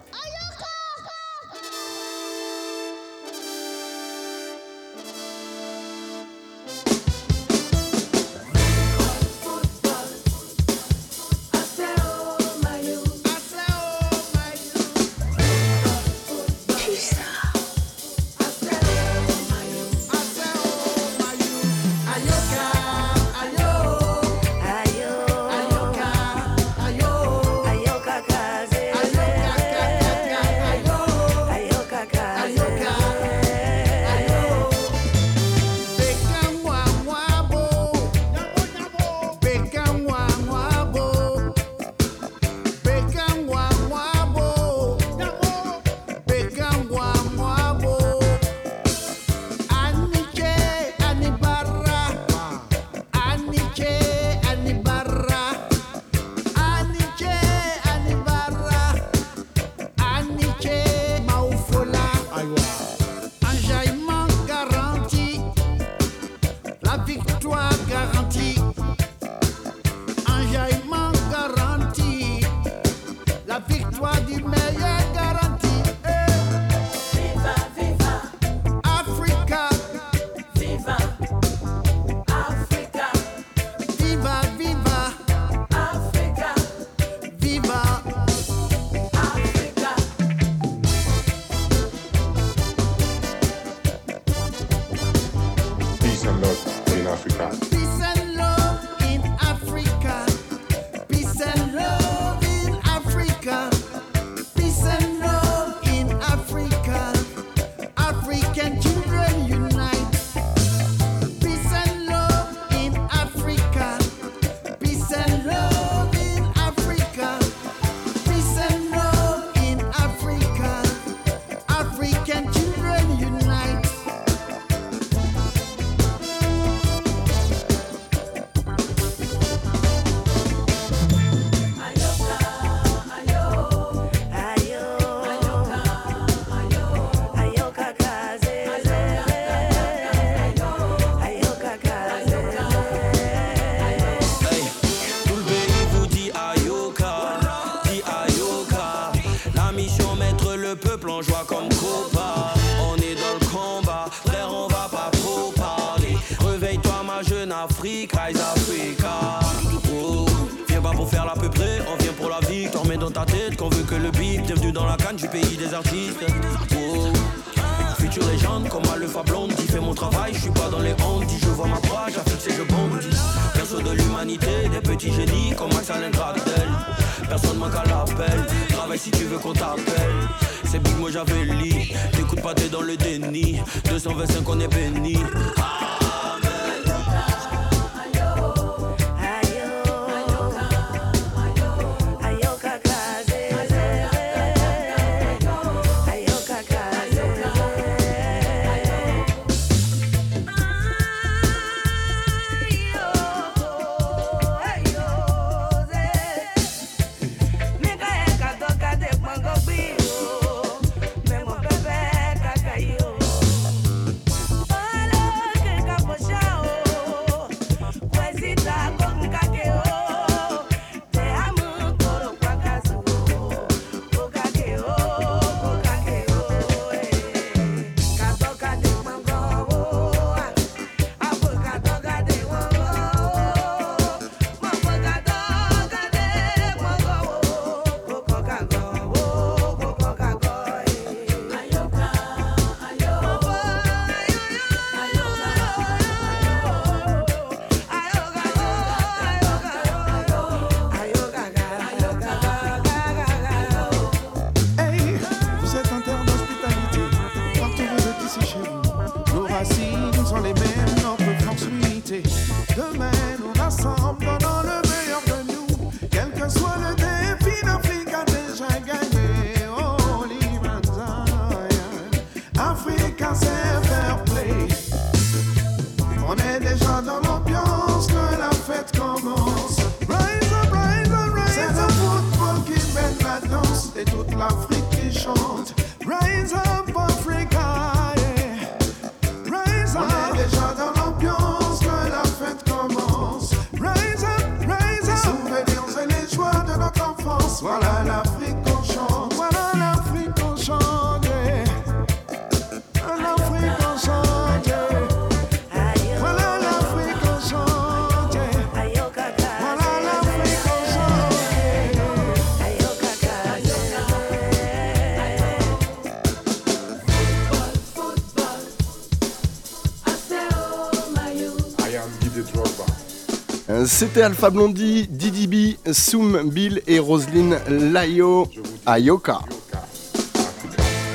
C'était Alpha Blondie, Didi B, Soum Bill et Roselyne Layo Ayoka.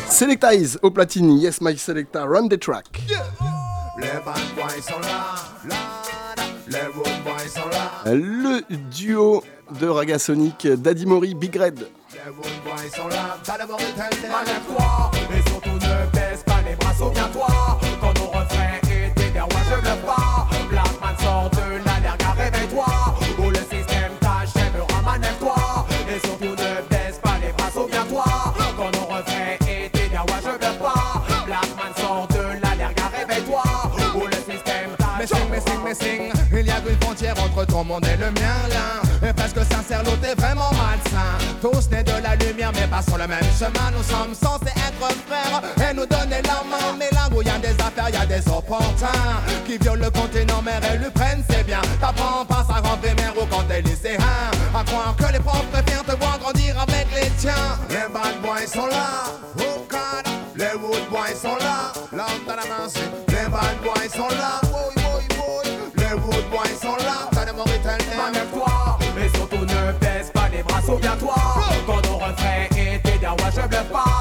Selectize au platine, Yes My Selecta, run the track. Le duo de Ragasonic, Daddy Mori, Big Red. Ton monde et le mien là. Et presque sincère, l'autre est vraiment malsain. Tous nés de la lumière mais pas sur le même chemin. Nous sommes censés être frères et nous donner la main. Mais là où il y a des affaires, y a des opportuns Qui violent le continent mais prennent c'est bien. T'apprends pas ça rend primaire ou quand t'es lycéen. À croire que les profs préfèrent te voir grandir avec les tiens. Les bad boys sont là, Les wood boys sont là, l'homme dans la main Les bad boys sont là, souviens-toi. Quand nos refrains étaient des rois, je bluffe pas.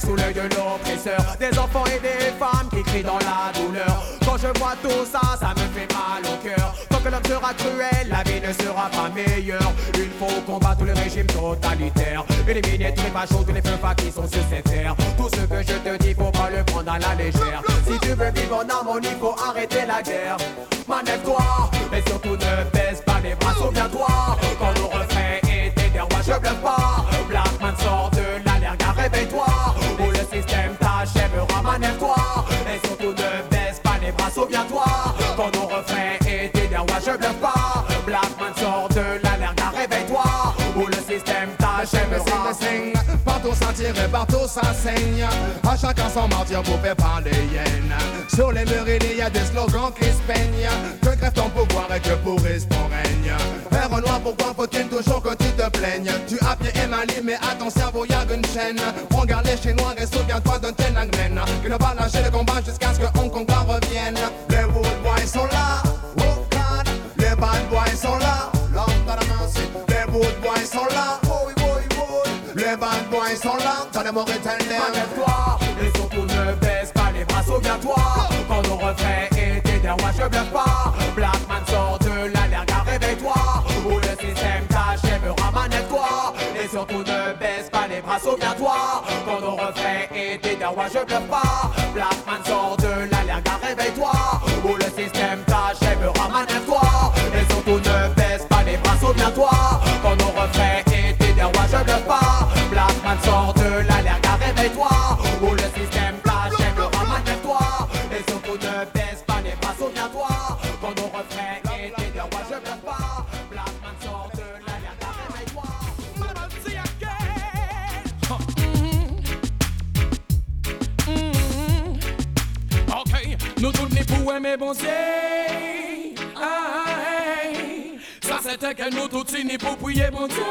Sous l'œil de l'oppresseur. Des enfants et des femmes qui crient dans la douleur. Quand je vois tout ça, ça me fait mal au cœur. Tant que l'homme sera cruel, la vie ne sera pas meilleure. Il faut combattre tous les régimes totalitaires Éliminer tous les fachos, tous les feux qui sont sur cette terre Tout ce que je te dis, faut pas le prendre à la légère. Si tu veux vivre en harmonie, faut arrêter la guerre Partout ça tire et partout ça saigne. Chacun son martyr pour faire parler hyène. Sur les murs il y a des slogans qui se peignent. Que crève ton pouvoir et que pourrisse ton règne. Père noir pourquoi faut-il toujours que tu te plaignes? Tu as pied et mal mais à ton cerveau y a une chaîne. On garde les chinois et souviens-toi d'un Tiananmen. Qui ne va lâcher le combat jusqu'à ce que boys sont là, t'as des Mauritaniens Manève-toi et surtout ne baisse pas les bras, souviens-toi. Quand nos refrains étaient des je bluffe pas. Blackman sort de l'allerga, réveille-toi. Ou le système t'achèvera, manève-toi Et surtout ne baisse pas les bras, souviens-toi. Quand nos refrains étaient des rois, je bluffe pas. Blackman sort bon Dieu. Ça c'était que nous tous ni pour prier bon Dieu.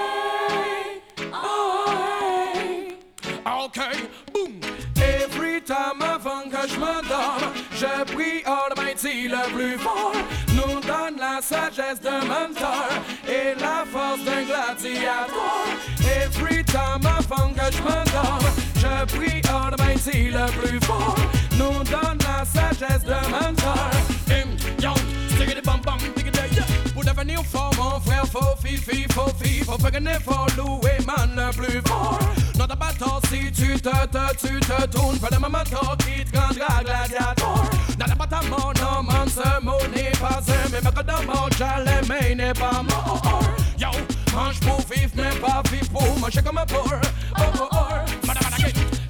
Ok, boom. Every time avant que je m'endorme, je prie Almighty le plus fort. Nous donne la sagesse d'un mentor et la force d'un gladiateur. Every time avant que je m'endorme, je prie Almighty le plus fort. Nous donne la sagesse de mentor. Him, young, stick it bum, dig it. Pour devenir fort, mon frère, faut fifi, faut fi, faut faire gagner fort, louer man le plus fort. Notre bateau, si tu te, te, tu te tournes, fais ma moto qui te rendra gladiator. Dans la bataille, mon nom, man, ce mot n'est pas un, mais ma code de mort, j'allais, mais n'est pas mort. Yo, mange pour vivre, mais pas vivre pour manger comme un porc. Oh, oh, oh,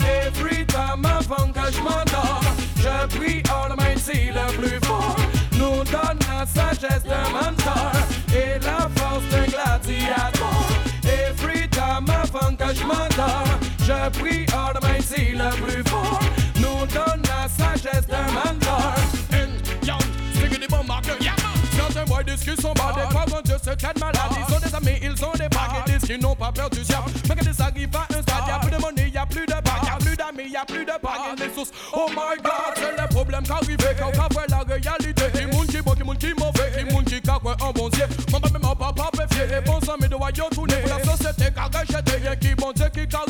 madame, Every time avant que je m'endors, je prie Almighty le plus fort. Nous donne la sagesse d'un mentor et la force d'un gladiateur. Every time avant que je m'endors, je prie Almighty le plus fort. Nous donne la sagesse d'un mentor. Certains boys disent qu'ils sont bas, des fois quand Dieu se traite malade. Ils ont des amis, ils ont des bagues, ils disent qu'ils n'ont pas peur du diable. Mais quand ils arrivent à un stade, y'a plus de monnaie, y'a plus de bagues, y'a plus d'amis, y'a plus de bagues. Les sources, oh my ah. god, c'est le problème qu'arrive quand on voit la réalité. Qui moun qui bon, qui moun qui mauvais, qui moun qui kakwe en bon Dieu. Mon papa, mon papa, fier, les bons amis de royaume tourner. Pour la société qu'a rejeté, y'a qui bon Dieu qui qu'a.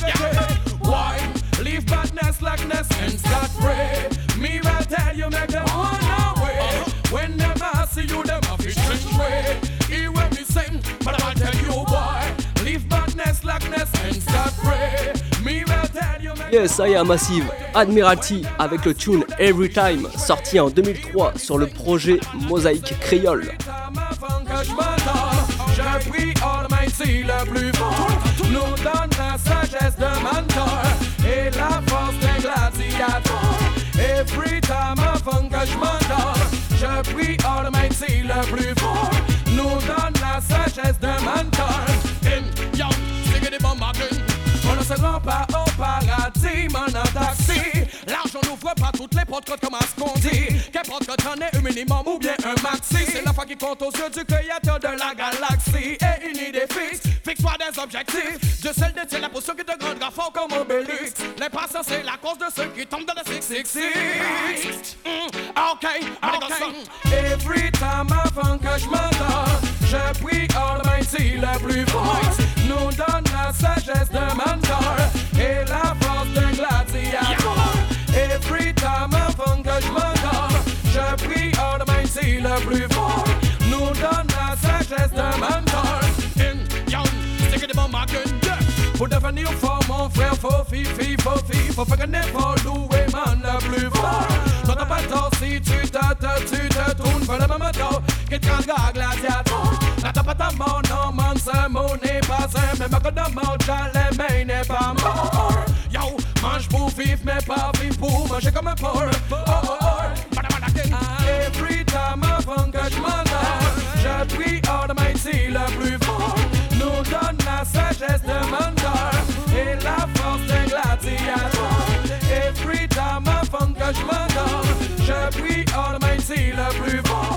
Why? Leave badness, lackness, and start pray. Me will tell you, make way. Hear what me sing, but I'll tell you why. Leave badness, lackness, and start pray. Me will tell you, make Yes, I am Massive, Admiralty avec le tune Every Time, sorti en 2003 sur le projet Mosaïque Créole. avant que je m'endors, je prie Almighty le plus fort. Nous donne la sagesse de mentor et la force d'un gladiateur. Every time avant que je je prie Almighty le plus fort. Nous donne la sagesse de mentor. Stick des bombes On ne se rend pas au en taxi. L'argent n'ouvre pas toutes les portes, comme à ce qu'on dit. Qu'importe que t'en aies un minimum ou bien un maxi. C'est la foi qui compte aux yeux du créateur de la galaxie. Et une idée fixe, fixe-toi des objectifs. Dieu seul détient la potion qui te rendra fort comme Obélix. L'impatience c'est la cause de ceux qui tombent dans le 666. Mm, ok, ok. Every time avant que je m'endors, je prie Almighty le plus fort. Nous donne la sagesse de mentor et la force d'un gladiateur. Every time avant que je m'endors, je prie Almighty le plus fort. Nous donne la sagesse de mentor. In young, stick it in my. Pour devenir fort, mon frère, faut fifi, faut fi, faut faire gagner fort, louer man le plus fort. Notre bateau, si tu te, tu te tournes, bateau, qui te rendra gladiateur. La tape à mort, non, man, ce mot n'est pas un, même que de mort, j'allais, mais il n'est pas mort. Yo, mange pour vivre, mais pas vivre pour manger comme un porc. Oh, oh, oh. Every time avant que je m'endors, je prie Almighty le plus fort. Nous donne la sagesse de mentor et la force d'un gladiateur. Every time avant que je m'endors, je prie Almighty le plus fort.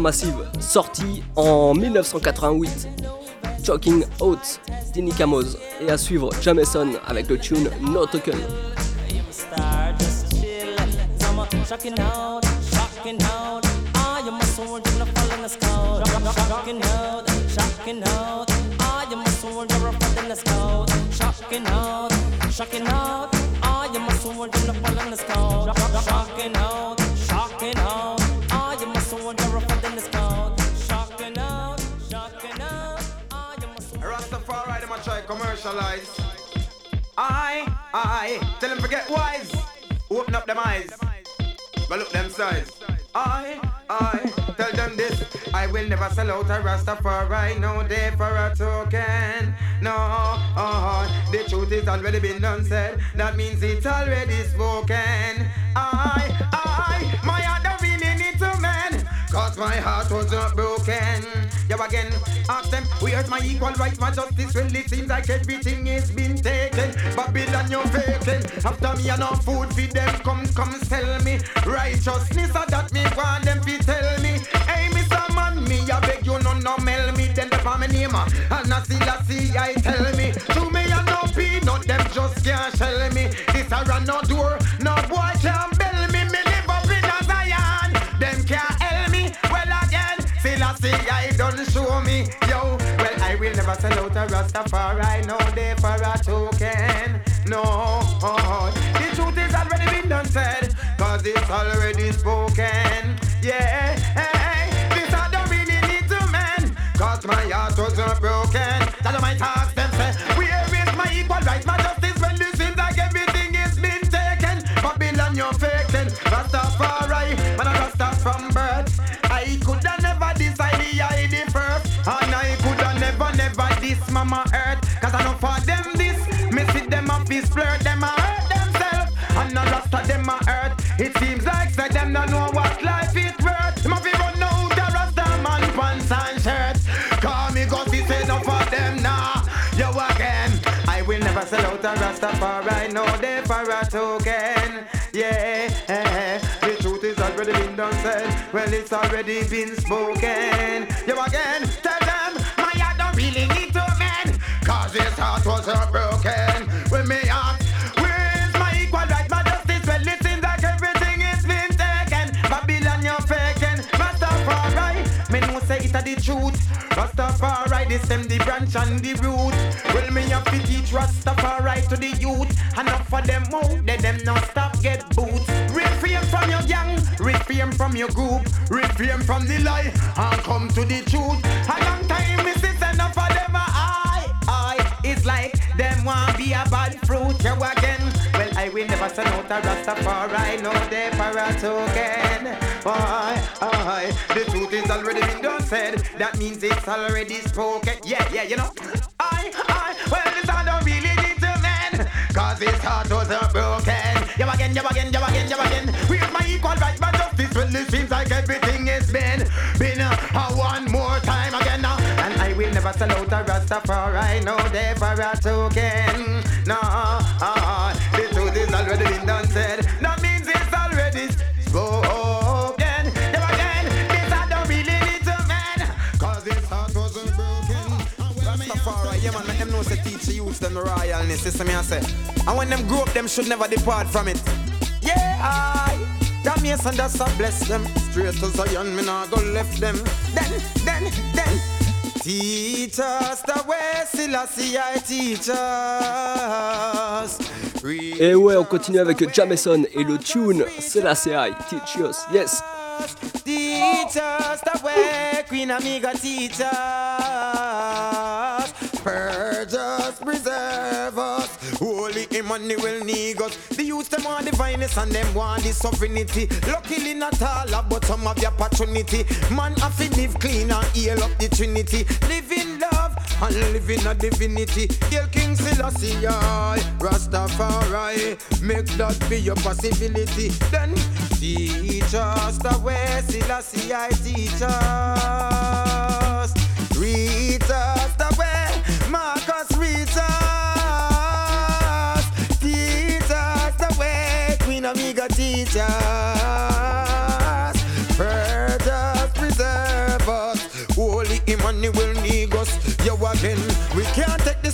Massive, sorti en 1988. Choking Out, Dini Camoz. Et à suivre Jameson avec le tune No Token. Commercialize. I, I, tell them forget wise. Open up them eyes. But look them size. I, I, tell them this. I will never sell out a Rastafari. No day for a token. No, uh, the truth is already been done said. That means it's already spoken. I, I, my Cause my heart was not broken. Yeah, again, ask them, where's my equal rights, my justice? Well, it seems like everything is been taken. Babylon, you're vacant. After me, enough food for them. Come, come, sell me. Righteousness, or that me want them to tell me. Hey, Mr. Man, me, I beg you, no, no, mail me. Then the family name, and I see, I see, I tell me. To me, I no peanut, them just can't shell me. This I run no door, still I see, I don't show me. Yo, well, I will never sell out a Rastafari, no day for a token. No, the truth is already been done said, cause it's already spoken. Yeah, this I don't really need to mend, cause my heart was not broken. Tell them I talk them say, where is my equal rights, my justice when this seems like everything is been taken. Babylon, you're faking. Rastafari, man, I Rasta this mama earth. Cause I know for them this, me see them up is flirt, them a hurt themselves, and no Rasta them a hurt. It seems like say them don't know what life is worth. Them a fi run out the Rasta man pants and shirts. Call me cause he say no for them now. Yo again, I will never sell out a Rastafari, no day for a token. Yeah, the truth is already been done said. Well, it's already been spoken. Yo again, broken. When me ask, where's my equal right, my justice? Well, it seems like everything is been taken. Babylon, you're faking. Rastafari, me know say it a the truth. Rastafari, this them the branch and the root. Well, me have to teach Rastafari to the youth. Enough for them out, they them not stop get boots. Refrain from your gang, refrain from your group, refrain from the lie, and come to the truth. A long time me sit enough for them. Like them want be a bad fruit. You again. Well, I will never send out a Rastafari, no day for a token. Why, I, the truth is already been done said. That means it's already spoken. Yeah, yeah, you know. I, I, well, this I don't really need to mend. Cause his heart was broken. You again, you again, you again, you again. Where's my equal right, my justice? Suddenly seems like everything is been, been a, uh, one never sell out a Rastafari, no, there for a token. No, uh, the truth is already been done said. That means it's already spoken. Never again, this I don't really need to man. Cause his heart wasn't broken. Rastafari, yeah man, let them know say teach the youth them the royalness. This me I say. And when them grow up, them should never depart from it. Yeah, I. That means and that's a bless them. Straight to Zion, me nah go left them. Then, then, then. Teach us the way, Selassie, I teach us. Et ouais, on continue avec Jameson et le tune, c'est la CI, Teach Us, yes. Teach us the way, Queen Amiga teach us. Purge. Holy Emmanuel need us. The youth them want the finest and them want the sovereignty. Luckily not all, but some of the opportunity. Man have to live clean and heal up the Trinity. Live in love and live in a divinity. Hail King Selassie, Rastafari. Make that be your possibility. Then teach us the way, Selassie, I teach us. Read us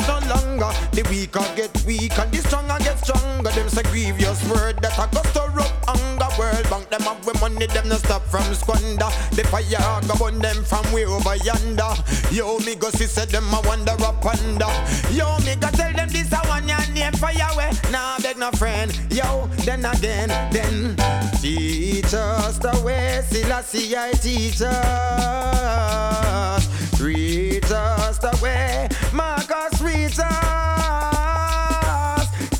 no longer. The weaker get weak and the stronger get stronger. Them say grievous word that I go stir up hunger. World bank them up with money, them no stop from squander. The fire go burn them from way over yonder. Yo, me go see say them a wander up under. Yo, me go tell them this a one your name fire way. Nah, beg no friend. Yo, then again, then teach us the way. Selassie, I see teach us. Reach us the way. Marcus, reach us.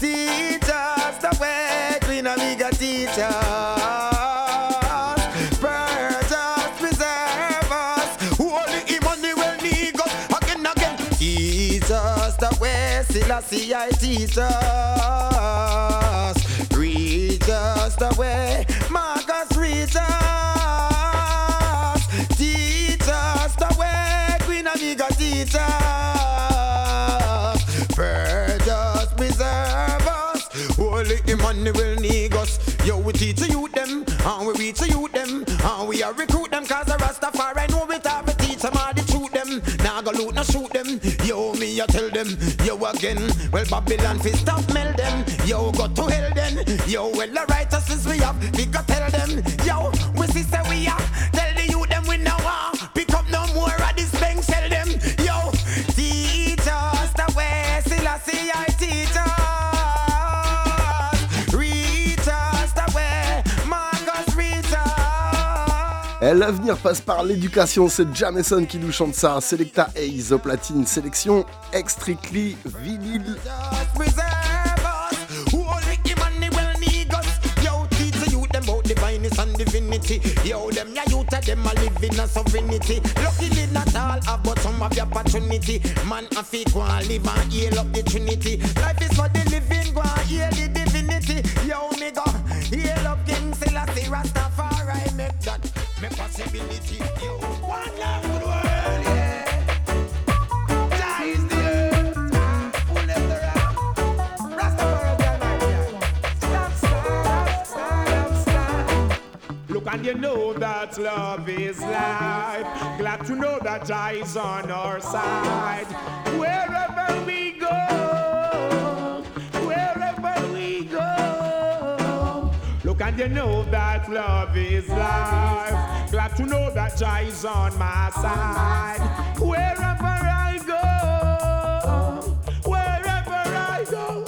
Teach us the way. Queen Omega, teach us. Purge us, preserve us. Holy Emmanuel, us. Again, again. Teach us the way. Selassie, I teach. Holy Emmanuel, need us. Yo, we teach the youth them, and we reach the youth them, and we are recruit them, cause the Rastafari know it all. We teach them all the truth them. Now go loot, now shoot them. Yo, me, I tell them, yo again. Well, Babylon, fi stop meld them. Yo, go to hell then. Yo, well, the righteousness we have, we go tell them. L'avenir passe par l'éducation, c'est Jameson qui nous chante ça. Selecta Ace au platine, sélection Extrictly Vinyl. preserve us. Holy Emmanuel need us. Yo, teach the youth them about divineness and divinity. Yo, them ya youth of them a live in a sovereignty. Luckily not all have, but some have the opportunity. Man a fi go and live and heal up the Trinity. Life is for the living, go and heal the divinity. Yo, me go heal up King Selassie Rastafari. Make that me possibility. Yo, one love for the world, yeah. And you know that love is life. Glad to know that Jah is on our side. Wherever we go, wherever we go. Look and you know that love is life. Glad to know that Jah is on my side. Wherever I go, wherever I go.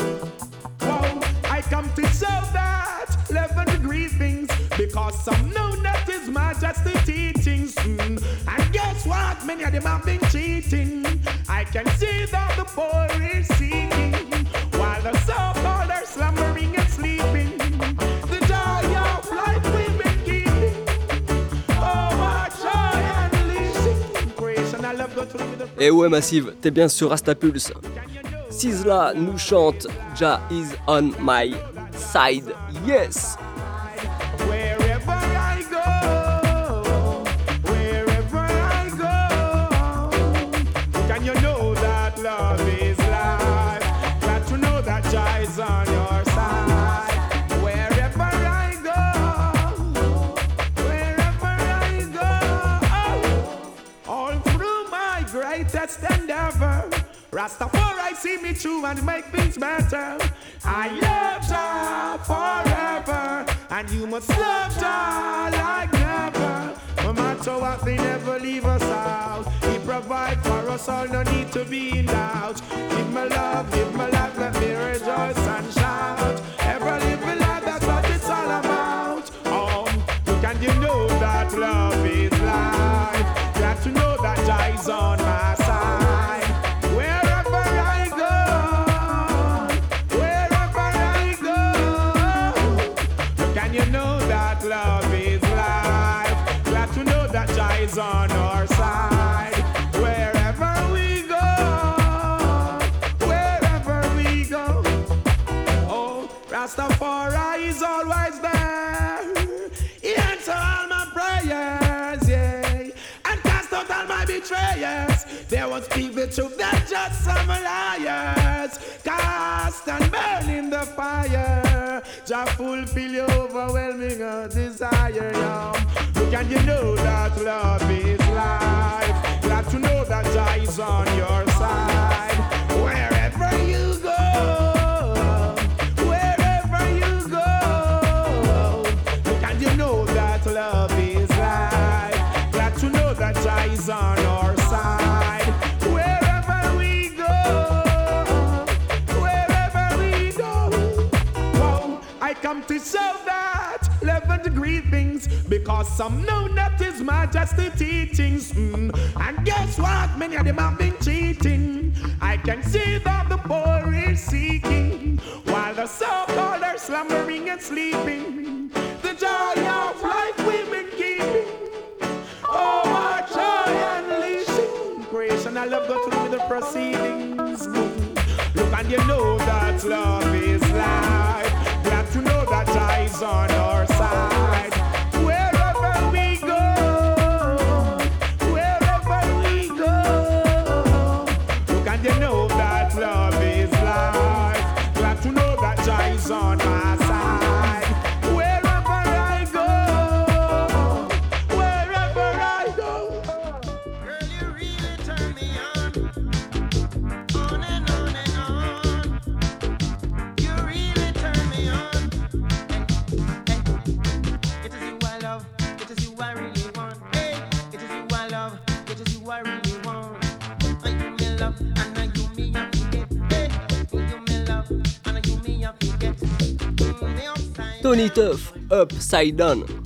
Wow, I come to show that 11 degree things because some know that His Majesty teachings. Mm. And guess what? Many of them have been cheating. I can see that the poor is seeking while the so-called Et ouais, Massive, t'es bien sur Rastapulse. Sizzla nous chante Ja is on my side. Yes! Rastafari see me through and make things better. I love Jah forever, and you must love Jah like never. No matter what, they never leave us out. He provide for us all, no need to be in doubt. Give my love, give my life, let me rejoice and shout. Ever live a life, that's what it's all about. Um, look and you know that love is life. Glad to know that Jah is on betrayers. They won't speak the truth, they're just some liars. Cast and burn in the fire. Just fulfill your overwhelming desire, yo. Look and you know that love is life. Glad to know that Jah is on your side. Because some know not His Majesty teachings. Mm. And guess what? Many of them have been cheating. I can see that the poor is seeking while the so-called are slumbering and sleeping. The joy of life we've been keeping. Oh, our joy unleashing. Creation, I love go through the proceedings. Look and you know that love Tony Tuff, Upside Down.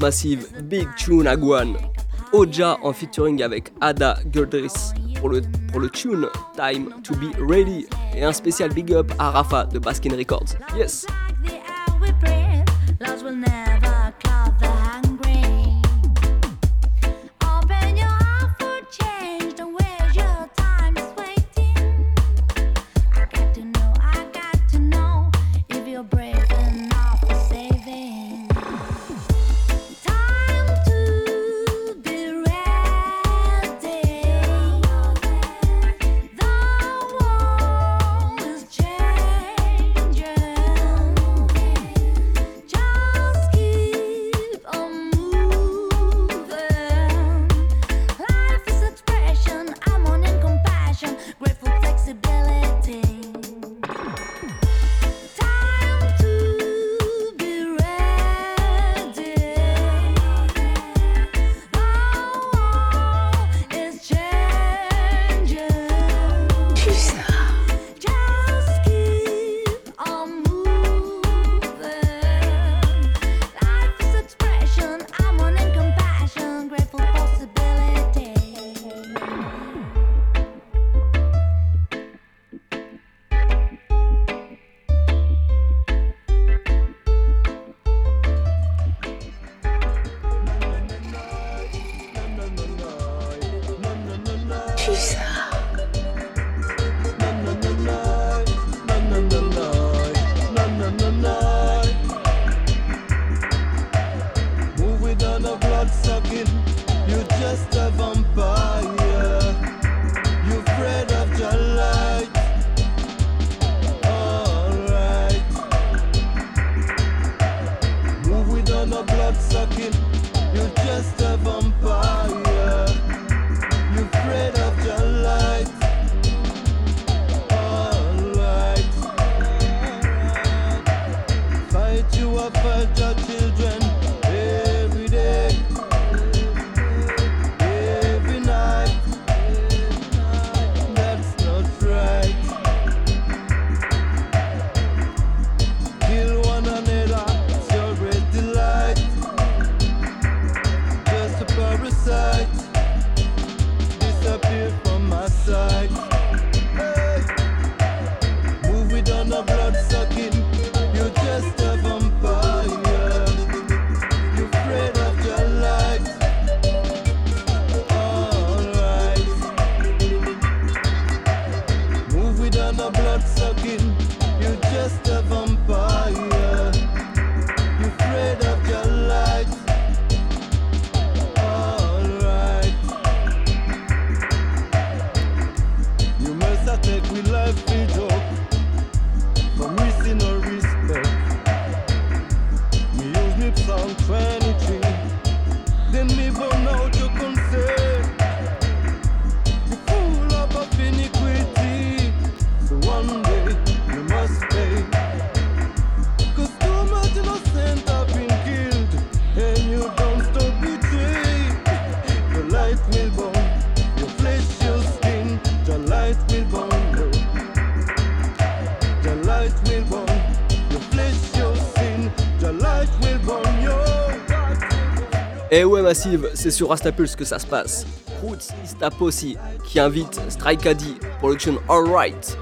Massive, Big Tune Aguan, Oja en featuring avec Ada Gurdris pour le, pour le tune Time to be Ready et un spécial big up à Rafa de Baskin Records. Yes! Et ouais Massive, c'est sur Rastapulse que ça se passe. Roots Istaposi qui invite Strike Addy, production Alright,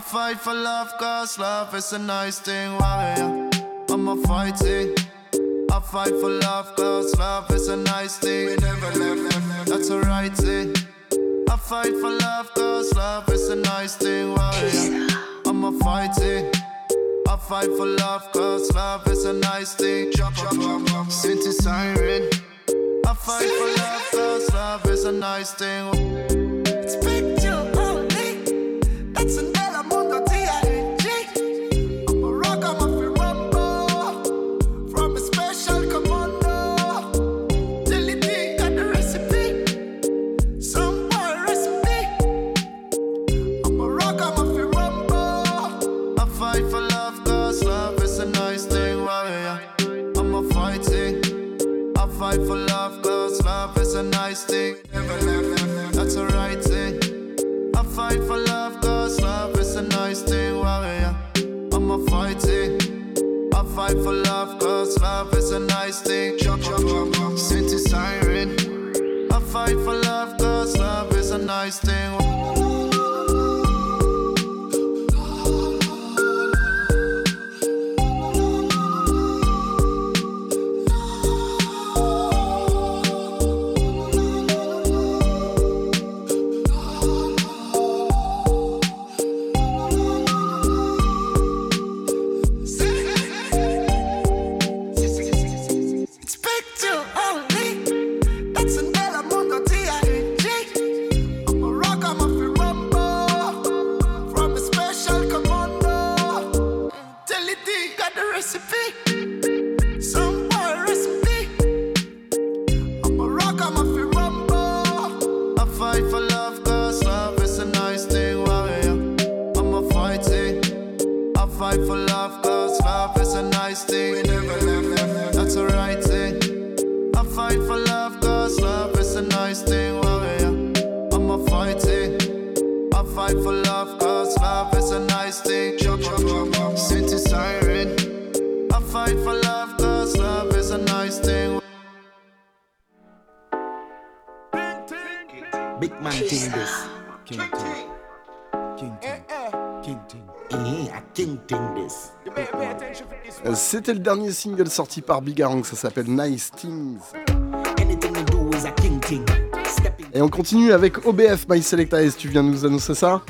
I fight for love cause love is a nice thing Why? Yeah, am I fighting? I fight for love cause love is a nice thing. We never left, that's alright. right thing I fight for love cause love is a nice thing Why? Yeah, am I fighting? I fight for love cause love is a nice thing. Chop, chop, chop, chop, siren. I fight for love cause love is a nice thing a nice thing. That's a right thing. I fight for love, cause love is a nice thing. Warrior, I'm a fighting. I fight for love, cause love is a nice thing. Chop, chop, chop, City siren. I fight for love, cause love is a nice thing. This. King this. Euh, C'était le dernier single sorti par Big Arang, ça s'appelle Nice Things. Et on continue avec OBF, My Selecta S, tu viens nous annoncer ça?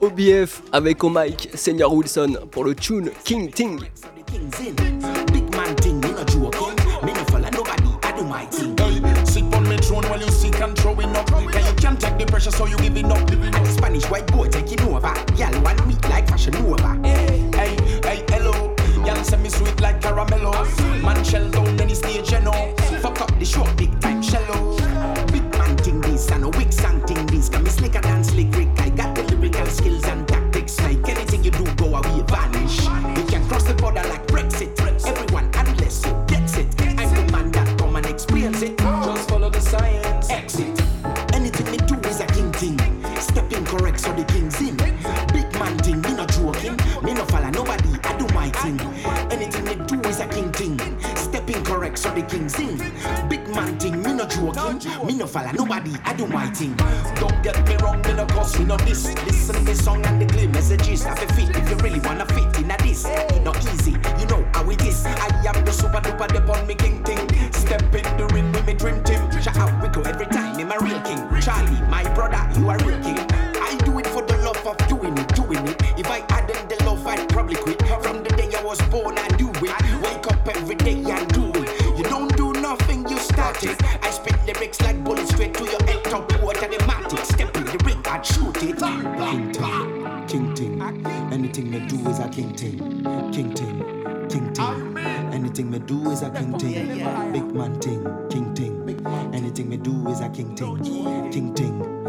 OBF avec au mic Senior Wilson pour le tune King Ting. Pressure, so you giving up. Spanish white boy taking over. Y'all want me like fashion over. Hey, hey, hey, hello. Y'all send me sweet like caramello. Man shell down any stage, you know. Fuck up the show, big time shallow. Big man thing this, and a weak song thing this. Can me slicker than slick Rick. I got the lyrical skills and the king's in. Big man thing, me not joking. Me no follow nobody, I do my thing. Don't get me wrong, me no cause me no this. Listen the song and the clear messages. A fit if you really wanna fit in a this. It not easy, you know how it is. I am the super duper dip on me king thing. Step in the ring with me dream team. Shout out, we go every time. I'm a real king. Charlie, my brother, you are real king. King ting, king ting, king ting. Anything me do is a king ting, big man ting, king ting. Anything me do is a king ting, king ting,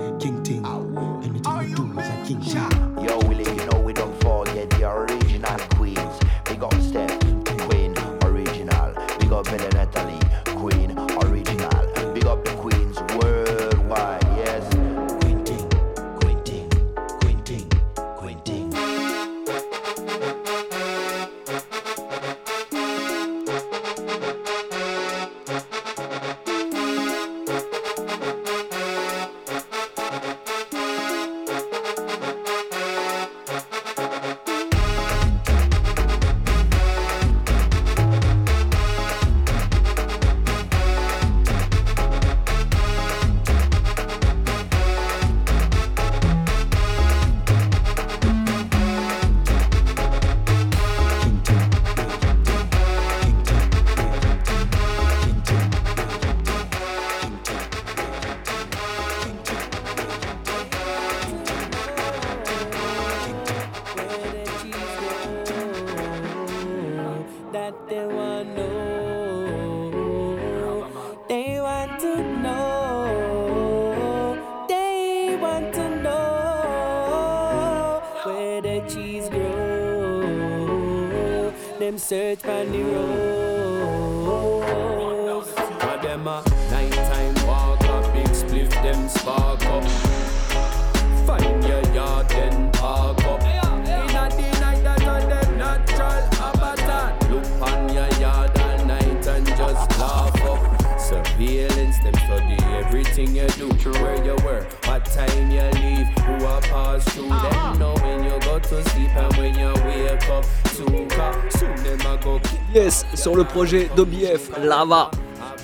spark up. Find your yard then park up. In a the night that on them natural habitat. Look on your yard all night and just laugh up. Surveillance, them study everything you do, where you were, what time you leave, who are pass through. Ah. Them know when you go to sleep and when you wake up. Soon, soon them a go Yes, sur le projet d'OBF, Lava.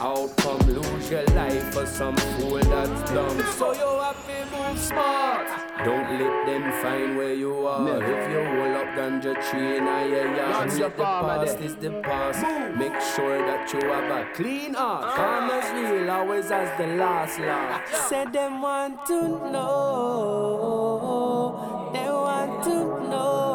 know the outcome. Lose your life for some fool that's dumb. So you have to move smart. Don't let them find where you are. Never. If you hold up ganja tree in a your yard, let of the farmer past there. is the past. Make sure that you have a clean heart. Ah. Farmers real always has the last laugh. Said them want to know, they want to know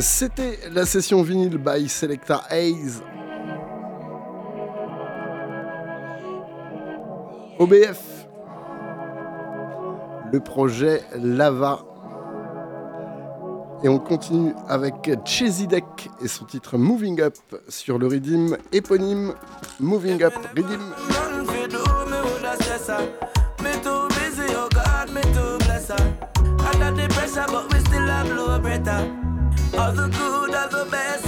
C'était la session vinyle by Selecta Hayes. OBF. Le projet Lava. Et on continue avec Chesidek et son titre Moving Up sur le Redeem éponyme Moving Up Redeem. All the good, all the best,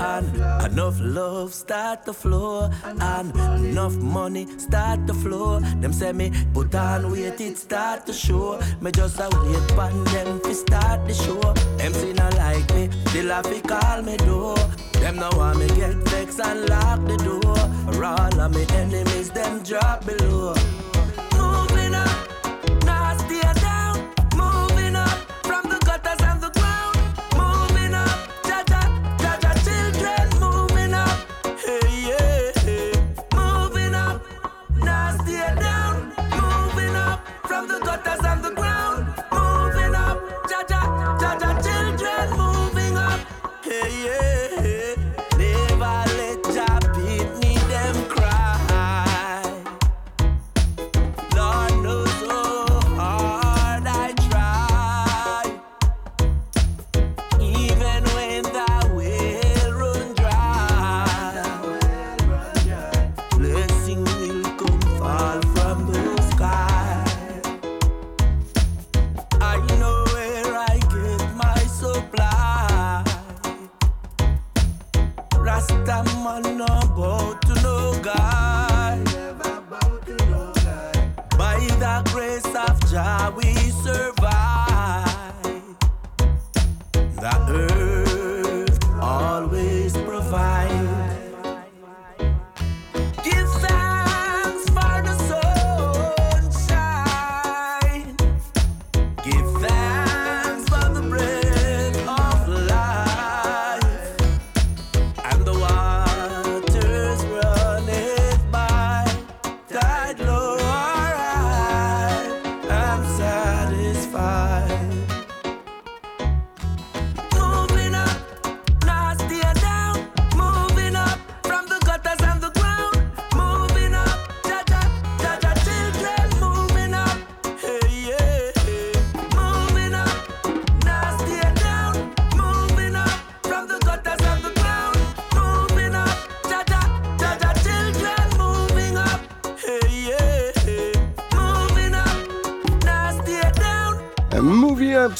And enough love start to flow. And enough money start to flow. Them say me put on weight, it start to show. Me just a wait pan them fi start the show. See not like me, still have fi call me door. Them know want me get vexed and lock the door. All of me enemies, them drop below.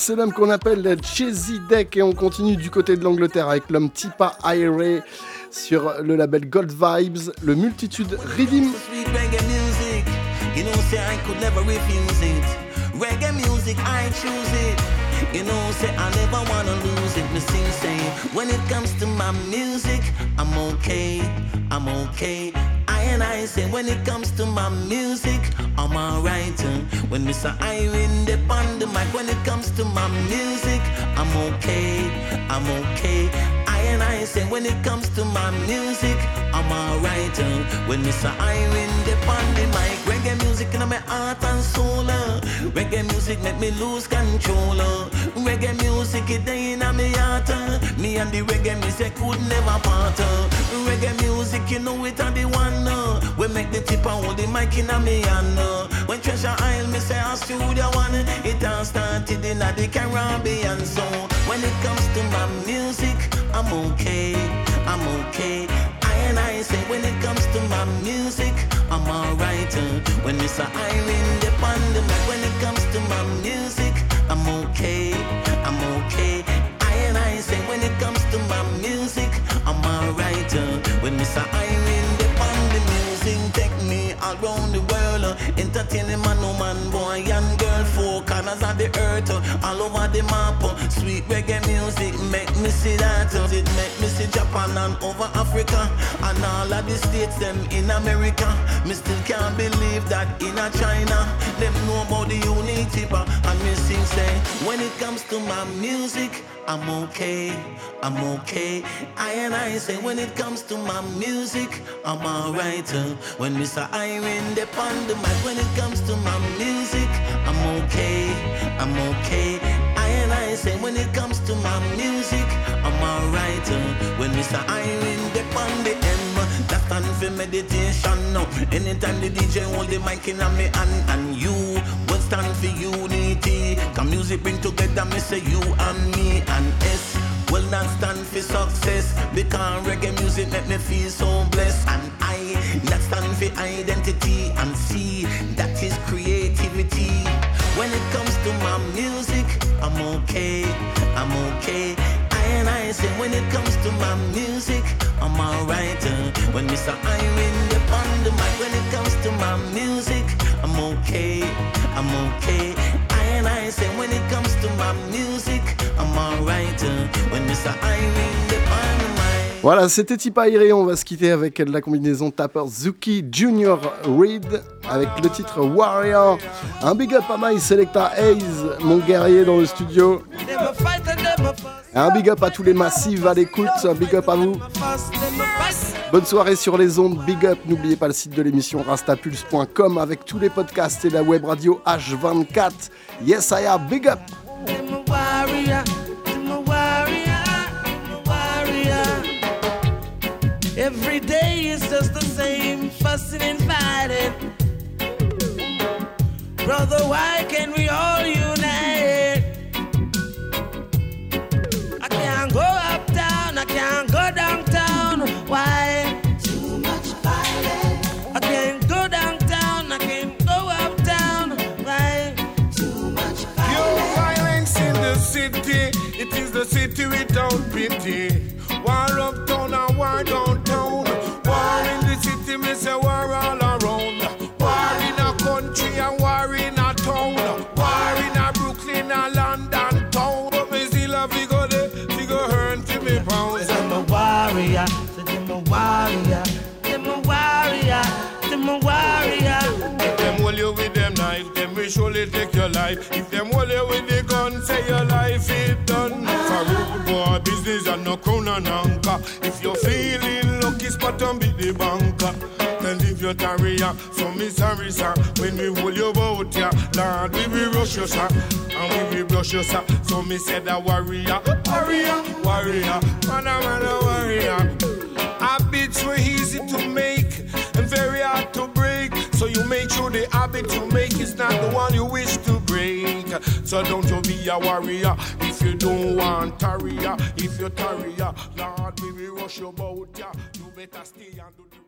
C'est l'homme qu'on appelle Chesy Deck et on continue du côté de l'Angleterre avec l'homme Tipa Ire sur le label Gold Vibes, le multitude music, you know, say I never wanna lose it. When it comes to my music, I'm okay, I'm okay. And I say, when it comes to my music, I'm alright. uh. When Mr. Irie dip on the mic, when it comes to my music, I'm okay, I'm okay. I and I say, when it comes to my music, I'm alright. uh. When Mr. Irie dip on the mic, reggae music in my heart and soul. uh. Reggae music make me lose control. uh. Reggae music it in my heart. uh. Me and the reggae music could never part. Reggae music, you know it are the one. We make the tip and hold the mic in me hand. When Treasure Isle, me say a studio one. It all started in the Caribbean. So when it comes to my music, I'm okay. I'm okay. I and I say when it comes to my music, I'm alright. uh. When Mr. Irie dip on the mic, when it comes to my music, I'm okay. I'm okay. I and I say when it comes to my music, I'm alright. uh. When Mr. Irie dip on the music, take me around the world, entertaining man, no man, boy and girl, four corners of the earth, all over the map. Sweet reggae music make me see that. It make me see Japan and over Africa and all of the states them in America. Me still can't believe that in a China them know about the unity, but and me sing say when it comes to my music, I'm okay, I'm okay. I and I say when it comes to my music, I'm alright. uh. When Mr. Irie dip on the mic, when it comes to my music, I'm okay, I'm okay. I and I say when it comes to my music, I'm alright. uh. When Mr. Irie dip on the M, that stand for meditation. No, anytime the DJ hold the mic in me hand, and you will stand for unity. Cause music bring together, me say you and me and S. Will not stand for success because reggae music make me feel so blessed. And I that stand for identity and see that is creativity. When it comes to my music, I'm okay, I'm okay. I and I say when it comes to my music, I'm alright. uh. When Mr. Irene dip on the mic, when it comes to my music, I'm okay, I'm okay. I and I say when it comes to my music, I'm alright. uh. When Mr. Irene dip on the mic. Voilà, c'était Tipa Ire. On va se quitter avec la combinaison Tapper Zuki Junior Reed avec le titre Warrior. Un big up à My Selecta Hayes, mon guerrier dans le studio. Un big up à tous les massifs à l'écoute. Un big up à vous. Bonne soirée sur les ondes. Big up. N'oubliez pas le site de l'émission rastapulse.com avec tous les podcasts et la web radio H24. Yes, I am. Big up. Every day is just the same, fussing and fighting. Brother, why can't we all unite? Downtown. Why? Too much violence. I can't go downtown, I can't go uptown. Why? Too much violence. Pure violence in the city. It is the city without pity. War uptown and war downtown. Life. If them hold you with the gun, say your life is done. For rude boy business and no crown and anchor. If you're feeling lucky, spot and beat the banker. Then leave your career, so me sorry sir. When we hold you out ya, Lord we will rush you sir, and we will brush you sir. So me said a warrior, warrior, warrior, man a man a warrior. Habits were easy to make and very hard to break. So you make sure the habit you make is not the one you wish. So don't you be a warrior if you don't want tarrier. If you're tarrier, Lord, we will rush your boat, yeah. You better stay and do the